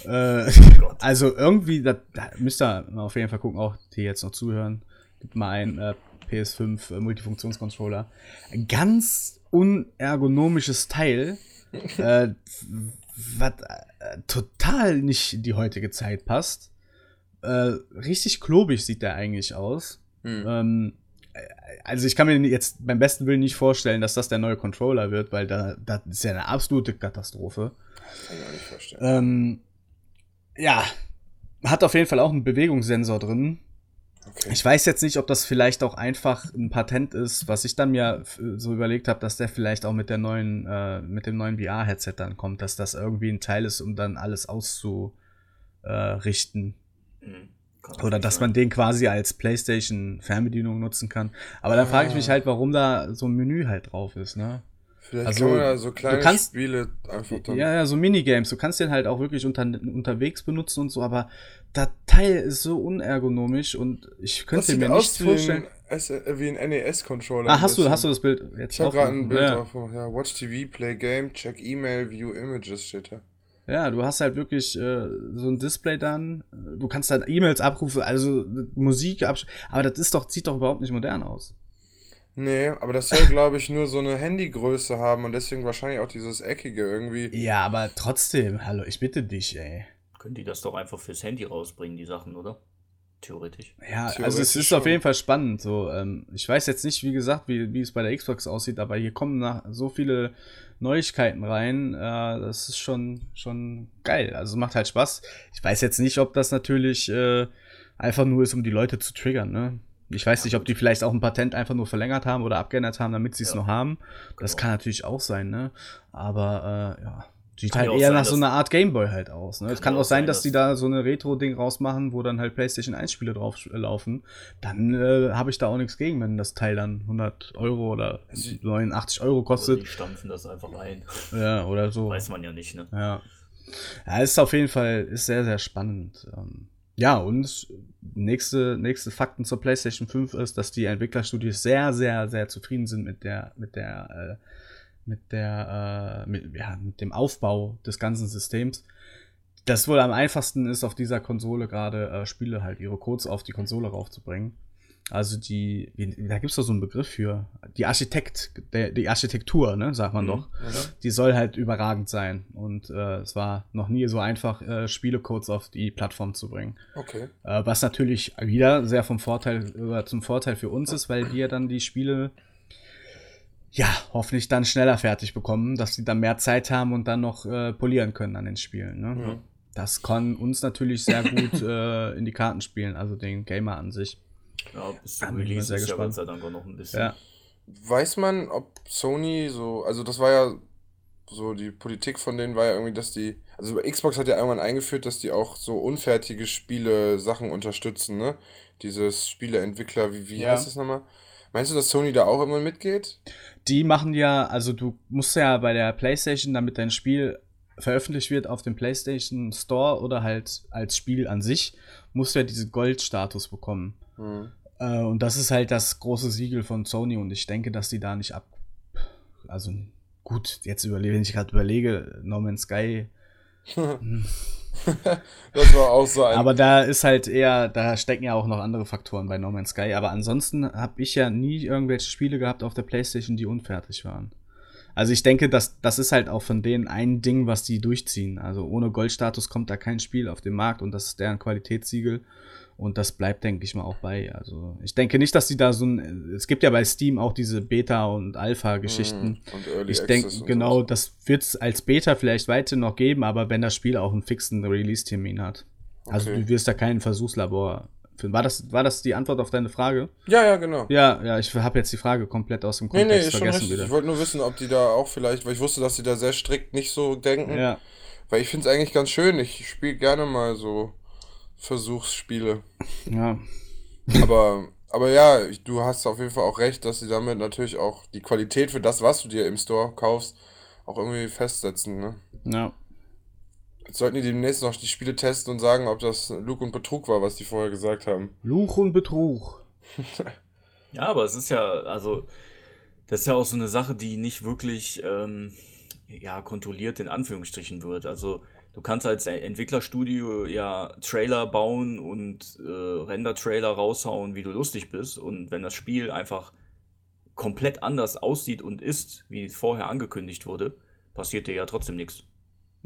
Äh, Gott. also irgendwie, da, da müsst ihr auf jeden Fall gucken, auch die jetzt noch zuhören. Gibt mal einen äh, PS5 äh, Multifunktionscontroller. Ein ganz unergonomisches Teil, äh, was äh, total nicht in die heutige Zeit passt. Äh, richtig klobig sieht der eigentlich aus. Hm. Ähm, äh, also ich kann mir jetzt beim besten Willen nicht vorstellen, dass das der neue Controller wird, weil da das ist ja eine absolute Katastrophe. Kann ich mir nicht vorstellen. Ähm, ja, hat auf jeden Fall auch einen Bewegungssensor drin. Okay. Ich weiß jetzt nicht, ob das vielleicht auch einfach ein Patent ist, was ich dann mir so überlegt habe, dass der vielleicht auch mit der neuen, äh, mit dem neuen VR-Headset dann kommt, dass das irgendwie ein Teil ist, um dann alles auszurichten. Mhm. Oder dass sein. man den quasi als PlayStation-Fernbedienung nutzen kann. Aber dann frage ich mich Ah. halt, warum da so ein Menü halt drauf ist, ne? Vielleicht also, kann man da so kleine kannst- Spiele einfach dann. Ja, ja, so Minigames. Du kannst den halt auch wirklich unter, unterwegs benutzen und so, aber das Teil ist so unergonomisch und ich könnte mir aus nichts wie vorstellen. ein, S äh, wie ein NES-Controller. Ah, hast du, hast du das Bild jetzt Ich habe gerade ein? Bild ja. drauf. Ja, Watch TV, Play Game, Check Email, View Images steht da. Ja, du hast halt wirklich äh, so ein Display dann. Du kannst dann E-Mails abrufen, also Musik absch Aber das ist doch, sieht doch überhaupt nicht modern aus. Nee, aber das soll, glaube ich, nur so eine Handygröße haben und deswegen wahrscheinlich auch dieses Eckige irgendwie. Ja, aber trotzdem, hallo, ich bitte dich, ey. Können die das doch einfach fürs Handy rausbringen, die Sachen, oder? Theoretisch. Ja, Theoretisch also es ist schon. auf jeden Fall spannend. So, ähm, ich weiß jetzt nicht, wie gesagt, wie, wie es bei der Xbox aussieht, aber hier kommen nach so viele Neuigkeiten rein. Äh, das ist schon, schon geil. Also macht halt Spaß. Ich weiß jetzt nicht, ob das natürlich äh, einfach nur ist, um die Leute zu triggern. Ne? Ich weiß nicht, ob die vielleicht auch ein Patent einfach nur verlängert haben oder abgeändert haben, damit sie es Ja. noch haben. Das Genau. kann natürlich auch sein, ne? Aber äh, ja. Sieht Kann halt eher sein, nach so einer Art Gameboy halt aus. Ne? Es Kann kann ja auch sein, sein, dass dass- die da so eine Retro-Ding rausmachen, wo dann halt PlayStation 1 Spiele drauf äh, laufen. Dann äh, habe ich da auch nichts gegen, wenn das Teil dann 100 Euro oder Also- 89 Euro Oder kostet. die stampfen das einfach ein. Ja, oder so. Weiß man ja nicht, ne? Ja. Ja, ist auf jeden Fall ist sehr, sehr spannend. Ähm, ja, und nächste, nächste Fakten zur PlayStation 5 ist, dass die Entwicklerstudios sehr, sehr, sehr zufrieden sind mit der, mit der, äh, mit der, äh, mit, ja, mit dem Aufbau des ganzen Systems. Das wohl am einfachsten ist, auf dieser Konsole gerade äh, Spiele halt ihre Codes auf die Konsole raufzubringen. Also die, da gibt es doch so einen Begriff für. Die Architekt, der, die Architektur, ne, sagt man Mhm. doch Oder? die soll halt überragend sein. Und äh, es war noch nie so einfach, äh, Spielecodes auf die Plattform zu bringen. Okay. Äh, was natürlich wieder sehr vom Vorteil oder zum Vorteil für uns ist, weil wir dann die Spiele ja hoffentlich dann schneller fertig bekommen, dass sie dann mehr Zeit haben und dann noch äh, polieren können an den Spielen. Ne? Ja. Das kann uns natürlich sehr gut äh, in die Karten spielen, also den Gamer an sich. Ja, bis zum bin ich mal Release sehr ist ja gespannt. Gott sei Dank auch noch ein bisschen. Ja. Weiß man, ob Sony so, also das war ja so, die Politik von denen war ja irgendwie, dass die, also Xbox hat ja irgendwann eingeführt, dass die auch so unfertige Spiele Sachen unterstützen, ne? Dieses Spieleentwickler, wie, wie Ja. heißt das nochmal? Meinst du, dass Sony da auch immer mitgeht? Die machen ja, also du musst ja bei der PlayStation, damit dein Spiel veröffentlicht wird auf dem PlayStation Store oder halt als Spiel an sich, musst du ja diesen Goldstatus bekommen. Hm. Äh, und das ist halt das große Siegel von Sony und ich denke, dass die da nicht ab. Also gut, jetzt überlege, wenn ich gerade überlege, No Man's Sky. das war auch so ein. Aber da ist halt eher, da stecken ja auch noch andere Faktoren bei No Man's Sky. Aber ansonsten habe ich ja nie irgendwelche Spiele gehabt auf der Playstation, die unfertig waren. Also ich denke, dass das ist halt auch von denen ein Ding, was die durchziehen. Also ohne Goldstatus kommt da kein Spiel auf den Markt und das ist deren Qualitätssiegel. Und das bleibt, denke ich mal, auch bei. Also ich denke nicht, dass die da so ein. Es gibt ja bei Steam auch diese Beta- und Alpha-Geschichten. Und Ich denke, genau, das wird es als Beta vielleicht weiter noch geben, aber wenn das Spiel auch einen fixen Release-Termin hat. Also Okay. du wirst da kein Versuchslabor. finden. War das, war das die Antwort auf deine Frage? Ja, ja, genau. Ja, ja, ich habe jetzt die Frage komplett aus dem Nee, nee, Kontext ist schon vergessen richtig. Ich wieder. wollte nur wissen, ob die da auch vielleicht, weil ich wusste, dass die da sehr strikt nicht so denken. Ja, Weil ich finde es eigentlich ganz schön. Ich spiele gerne mal so Versuchsspiele. ja. Aber, aber ja, du hast auf jeden Fall auch recht, dass sie damit natürlich auch die Qualität für das, was du dir im Store kaufst, auch irgendwie festsetzen. Ne? ja. Jetzt sollten die demnächst noch die Spiele testen und sagen, ob das Lug und Betrug war, was die vorher gesagt haben. Luch und Betrug. Ja, aber es ist ja, also, das ist ja auch so eine Sache, die nicht wirklich, ähm, ja, kontrolliert in Anführungsstrichen wird. Also, du kannst als Entwicklerstudio ja Trailer bauen und äh, Render-Trailer raushauen, wie du lustig bist. Und wenn das Spiel einfach komplett anders aussieht und ist, wie vorher angekündigt wurde, passiert dir ja trotzdem nichts.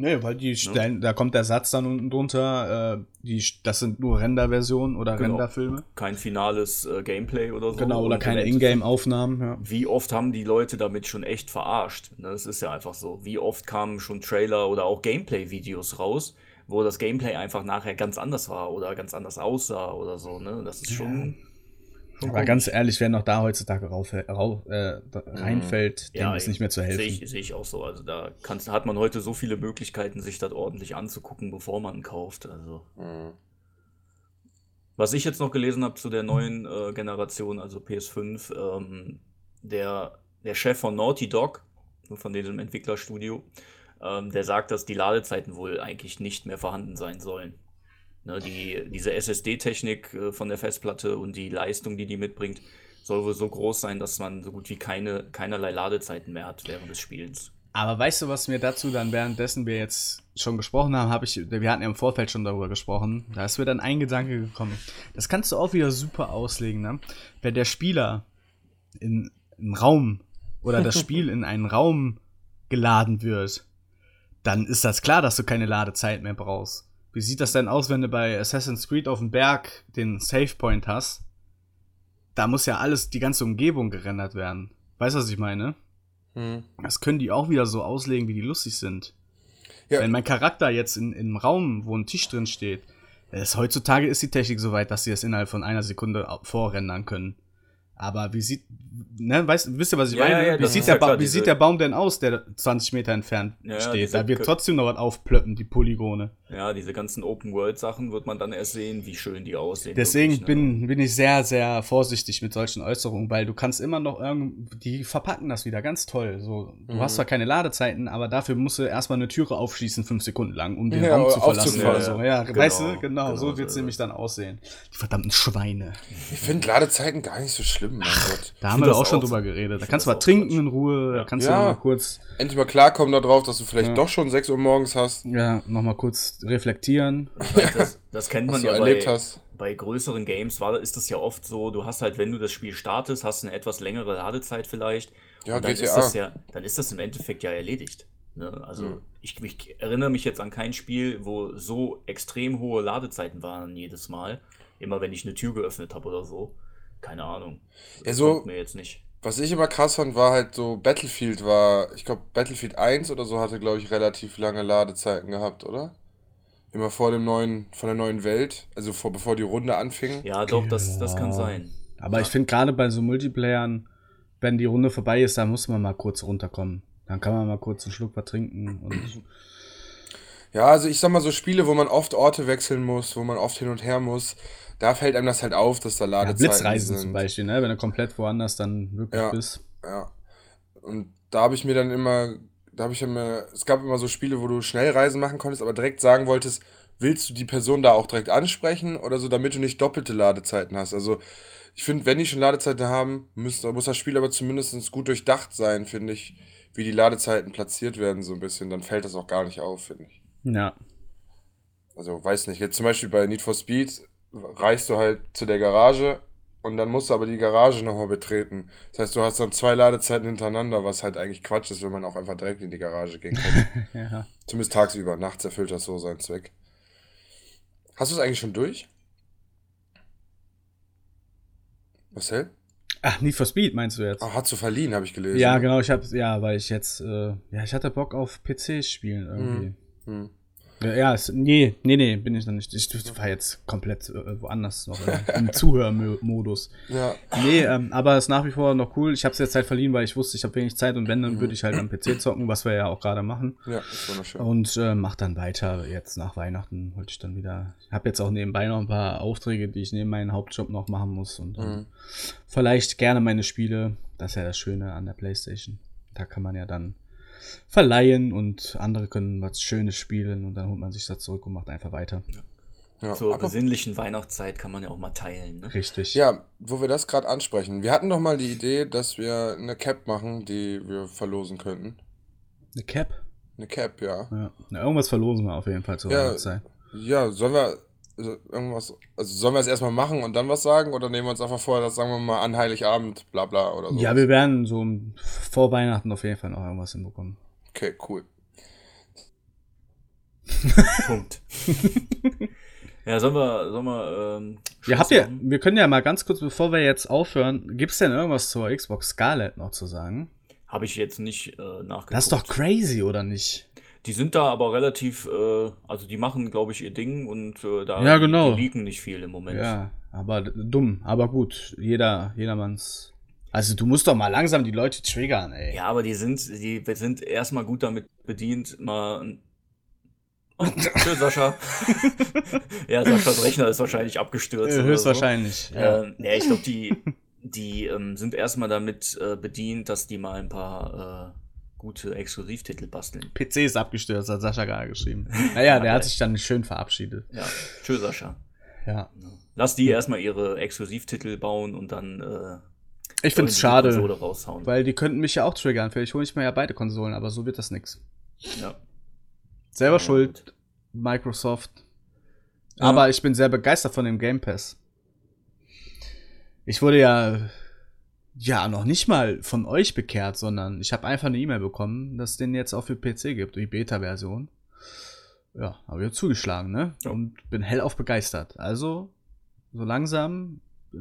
Nee, weil die stellen, da kommt der Satz dann unten drunter, äh, die, das sind nur Render-Versionen oder Genau. Renderfilme. Kein finales äh, Gameplay oder so. Genau, oder keine Ingame-Aufnahmen. Ja. Wie oft haben die Leute damit schon echt verarscht? Ne, Das ist ja einfach so. Wie oft kamen schon Trailer oder auch Gameplay-Videos raus, wo das Gameplay einfach nachher ganz anders war oder ganz anders aussah oder so. Ne? Das ist schon. Schon Aber ganz ehrlich, wer noch da heutzutage rauf, rauf, äh, da reinfällt, dem Ja, ist nicht mehr zu Sehe helfen. ich, sehe ich auch so. Also da kannst, hat man heute so viele Möglichkeiten, sich das ordentlich anzugucken, bevor man kauft. Also. Mhm. Was ich jetzt noch gelesen habe zu der neuen äh, Generation, also PS5, ähm, der, der Chef von Naughty Dog, von diesem Entwicklerstudio, ähm, der sagt, dass die Ladezeiten wohl eigentlich nicht mehr vorhanden sein sollen. Ne, die, diese SSD-Technik äh, von der Festplatte und die Leistung, die die mitbringt, soll wohl so groß sein, dass man so gut wie keine, keinerlei Ladezeiten mehr hat während des Spielens. Aber weißt du, was mir dazu dann währenddessen wir jetzt schon gesprochen haben, habe ich, wir hatten ja im Vorfeld schon darüber gesprochen, da ist mir dann ein Gedanke gekommen. Das kannst du auch wieder super auslegen, ne? Wenn der Spieler in einen Raum oder das Spiel in einen Raum geladen wird, dann ist das klar, dass du keine Ladezeit mehr brauchst. Wie sieht das denn aus, wenn du bei Assassin's Creed auf dem Berg den Save Point hast? Da muss ja alles, die ganze Umgebung gerendert werden. Weißt du, was ich meine? Mhm. Das können die auch wieder so auslegen, wie die lustig sind. Ja. Wenn mein Charakter jetzt in, in einem Raum, wo ein Tisch drin steht, ist, heutzutage ist die Technik so weit, dass sie das innerhalb von einer Sekunde vorrendern können. Aber wie sieht, ne, weißt, wisst ihr, was ich Ja, meine? ja, ja, wie sieht der ja wie sieht der Baum denn aus, der 20 Meter entfernt Ja, ja, steht? Da wird trotzdem noch was aufplöppen, die Polygone. Ja, diese ganzen Open-World-Sachen wird man dann erst sehen, wie schön die aussehen. Deswegen wirklich, ne? bin, bin ich sehr, sehr vorsichtig mit solchen Äußerungen, weil du kannst immer noch irgendwie, die verpacken das wieder ganz toll. So, du Mhm. hast zwar keine Ladezeiten, aber dafür musst du erstmal eine Türe aufschließen, fünf Sekunden lang, um den Ja, Raum zu verlassen oder so. Ja, Genau, weißt du, genau, genau, so wird es nämlich dann aussehen. Die verdammten Schweine. Ich finde Ladezeiten gar nicht so schlimm, mein Gott. Da haben wir auch schon drüber geredet. Da kannst du auch trinken in Ruhe, da kannst Ja. du mal kurz, Endlich mal klarkommen darauf, dass du vielleicht Ja. doch schon 6 Uhr morgens hast, ja, noch mal kurz reflektieren. Das, das kennt man ja erlebt bei, hast. bei größeren Games, war, ist das ja oft so, du hast halt, wenn du das Spiel startest, hast du eine etwas längere Ladezeit vielleicht. Ja, und dann GTA. ist das ja, dann ist das im Endeffekt ja erledigt. Ne? Also Mhm. ich, ich erinnere mich jetzt an kein Spiel, wo so extrem hohe Ladezeiten waren jedes Mal. Immer wenn ich eine Tür geöffnet habe oder so. Keine Ahnung. Ja, so- mir jetzt nicht. Was ich immer krass fand, war halt so, Battlefield war, ich glaube, Battlefield 1 oder so hatte, glaube ich, relativ lange Ladezeiten gehabt, oder? Immer vor dem neuen, von der neuen Welt, also vor, bevor die Runde anfing. Ja, doch, das, das kann Ja. sein. Aber ich finde gerade bei so Multiplayern, wenn die Runde vorbei ist, da muss man mal kurz runterkommen. Dann kann man mal kurz einen Schluck was trinken und Ja, also ich sag mal, so Spiele, wo man oft Orte wechseln muss, wo man oft hin und her muss, da fällt einem das halt auf, dass da ja, Ladezeiten Blitzreisen sind. zum Beispiel, ne? wenn du komplett woanders dann wirklich Ja. bist. Ja. Und da habe ich mir dann immer, da habe ich immer, es gab immer so Spiele, wo du Schnellreisen machen konntest, aber direkt sagen wolltest, willst du die Person da auch direkt ansprechen oder so, damit du nicht doppelte Ladezeiten hast. Also ich finde, wenn die schon Ladezeiten haben, muss, muss das Spiel aber zumindest gut durchdacht sein, finde ich, wie die Ladezeiten platziert werden, so ein bisschen. Dann fällt das auch gar nicht auf, finde ich. Ja. Also weiß nicht, jetzt zum Beispiel bei Need for Speed reichst du halt zu der Garage und dann musst du aber die Garage nochmal betreten. Das heißt, du hast dann zwei Ladezeiten hintereinander, was halt eigentlich Quatsch ist, wenn man auch einfach direkt in die Garage gehen kann. ja. Zumindest tagsüber, nachts erfüllt das so seinen Zweck. Hast du es eigentlich schon durch? Marcel? Ach, Need for Speed meinst du jetzt? Ah, hat du verliehen, habe ich gelesen. ja, genau, ich habe ja, weil ich jetzt äh, ja, ich hatte Bock auf PC spielen irgendwie. Hm. Ja, ja es, nee, nee, nee, bin ich noch nicht. Ich war jetzt komplett äh, woanders noch äh, im Zuhörmodus. Ja. Nee, ähm, aber es ist nach wie vor noch cool. Ich habe es jetzt Zeit verliehen, weil ich wusste, ich habe wenig Zeit und wenn, dann würde ich halt am PC zocken, was wir ja auch gerade machen. Ja, ist wunderschön. Und äh, mach dann weiter. Jetzt nach Weihnachten wollte ich dann wieder. Ich habe jetzt auch nebenbei noch ein paar Aufträge, die ich neben meinem Hauptjob noch machen muss. Und Mhm. vielleicht gerne meine Spiele. Das ist ja das Schöne an der Playstation. Da kann man ja dann verleihen und andere können was Schönes spielen und dann holt man sich das zurück und macht einfach weiter. Ja. Zur Aber, besinnlichen Weihnachtszeit kann man ja auch mal teilen. Ne? Richtig. ja, wo wir das gerade ansprechen. Wir hatten doch mal die Idee, dass wir eine Cap machen, die wir verlosen könnten. Eine Cap. Eine Cap, ja. Ja. Na, irgendwas verlosen wir auf jeden Fall zur Ja. Weihnachtszeit. Ja, sollen wir irgendwas, also sollen wir es erstmal machen und dann was sagen oder nehmen wir uns einfach vor, das sagen wir mal an Heiligabend, bla bla oder so. Ja, wir werden so vor Weihnachten auf jeden Fall noch irgendwas hinbekommen. Okay, cool. Punkt. ja, sollen wir, sollen wir, ähm, Ja, habt ihr, wir können ja mal ganz kurz, bevor wir jetzt aufhören, gibt's denn irgendwas zur Xbox Scarlett noch zu sagen? Habe ich jetzt nicht äh, nachgeguckt. Das ist doch crazy, oder nicht? Die sind da aber relativ, äh, also die machen, glaube ich, ihr Ding und äh, da Ja, genau. die liegen nicht viel im Moment. Ja, aber dumm, aber gut. Jeder, jedermanns. Also du musst doch mal langsam die Leute triggern, ey. Ja, aber die sind, die sind erstmal gut damit bedient, mal. Oh, Sascha. ja, Saschas Rechner ist wahrscheinlich abgestürzt. Höchstwahrscheinlich. So. Ja. Ähm, ja, ich glaube, die, die ähm, sind erstmal damit äh, bedient, dass die mal ein paar äh, gute Exklusivtitel basteln. PC ist abgestürzt, hat Sascha gerade geschrieben. Naja, der hat sich dann schön verabschiedet. Ja, tschüss, Sascha. Ja. Lass die erstmal ihre Exklusivtitel bauen und dann. Äh, Ich find's die schade, weil die könnten mich ja auch triggern. Vielleicht hole ich mir ja beide Konsolen, aber so wird das nix. ja. Selber Ja, schuld, Microsoft. Ja. Aber ich bin sehr begeistert von dem Game Pass. Ich wurde ja ja noch nicht mal von euch bekehrt, sondern ich habe einfach eine E-Mail bekommen, dass es den jetzt auch für PC gibt, die Beta-Version. Ja, habe ich zugeschlagen, ne? Ja. Und bin hellauf begeistert. Also, so langsam, äh,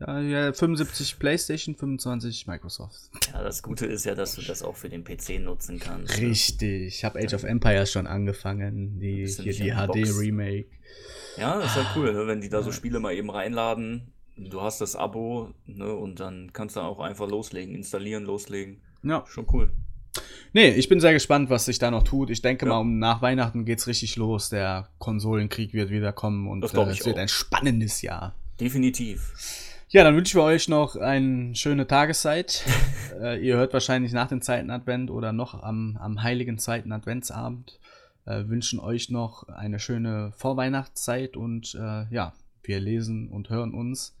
ja, ja, 75 PlayStation, 25 Microsoft. ja, das Gute ist ja, dass du das auch für den PC nutzen kannst. Richtig. Ich habe Age of Empires schon angefangen, die, hier die? HD-Remake. Ja, das ist halt cool, ne? wenn die da so Spiele mal eben reinladen. Du hast das Abo, ne? Und dann kannst du auch einfach loslegen, installieren, loslegen. Ja. Schon cool. Nee, ich bin sehr gespannt, was sich da noch tut. Ich denke Ja. mal, um nach Weihnachten geht's richtig los. Der Konsolenkrieg wird wieder kommen und Das äh, es wird auch. ein spannendes Jahr. Definitiv. Ja, dann wünschen wir euch noch eine schöne Tageszeit. äh, ihr hört wahrscheinlich nach dem zweiten Advent oder noch am, am heiligen zweiten Adventsabend. Äh, wünschen euch noch eine schöne Vorweihnachtszeit und äh, ja, wir lesen und hören uns.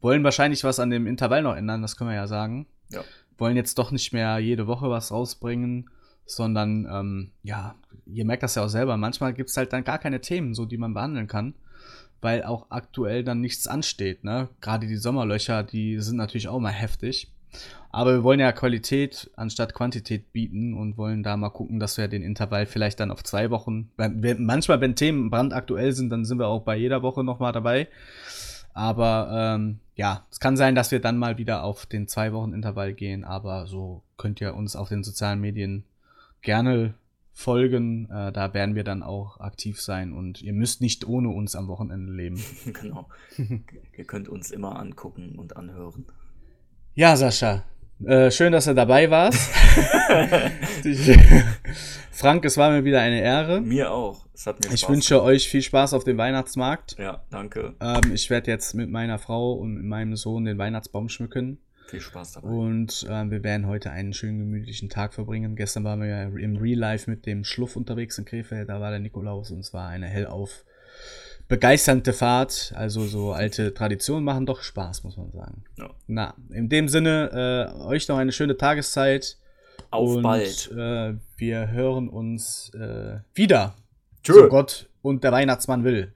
Wollen wahrscheinlich was an dem Intervall noch ändern, das können wir ja sagen. Ja. Wollen jetzt doch nicht mehr jede Woche was rausbringen, sondern ähm, ja, ihr merkt das ja auch selber, manchmal gibt es halt dann gar keine Themen, so die man behandeln kann weil auch aktuell dann nichts ansteht. Ne? Gerade die Sommerlöcher, die sind natürlich auch mal heftig. Aber wir wollen ja Qualität anstatt Quantität bieten und wollen da mal gucken, dass wir den Intervall vielleicht dann auf zwei Wochen. Manchmal, wenn Themen brandaktuell sind, dann sind wir auch bei jeder Woche nochmal dabei. Aber ähm, ja, es kann sein, dass wir dann mal wieder auf den zwei Wochen Intervall gehen. Aber so könnt ihr uns auf den sozialen Medien gerne folgen. Äh, da werden wir dann auch aktiv sein und ihr müsst nicht ohne uns am Wochenende leben. genau. Ihr könnt uns immer angucken und anhören. Ja, Sascha. Äh, schön, dass du dabei warst. Frank, es war mir wieder eine Ehre. Mir auch. Es hat mir Ich Spaß wünsche euch viel Spaß auf dem Weihnachtsmarkt. Ja, danke. Ähm, ich werde jetzt mit meiner Frau und mit meinem Sohn den Weihnachtsbaum schmücken. Viel Spaß dabei. Und äh, wir werden heute einen schönen gemütlichen Tag verbringen. Gestern waren wir ja im Real Life mit dem Schluff unterwegs in Krefeld. Da war der Nikolaus und es war eine hellauf begeisternde Fahrt. Also so alte Traditionen machen doch Spaß, muss man sagen. Ja. Na, in dem Sinne, äh, euch noch eine schöne Tageszeit. Auf und, bald. Äh, wir hören uns äh, wieder. Tschö. So Gott und der Weihnachtsmann will.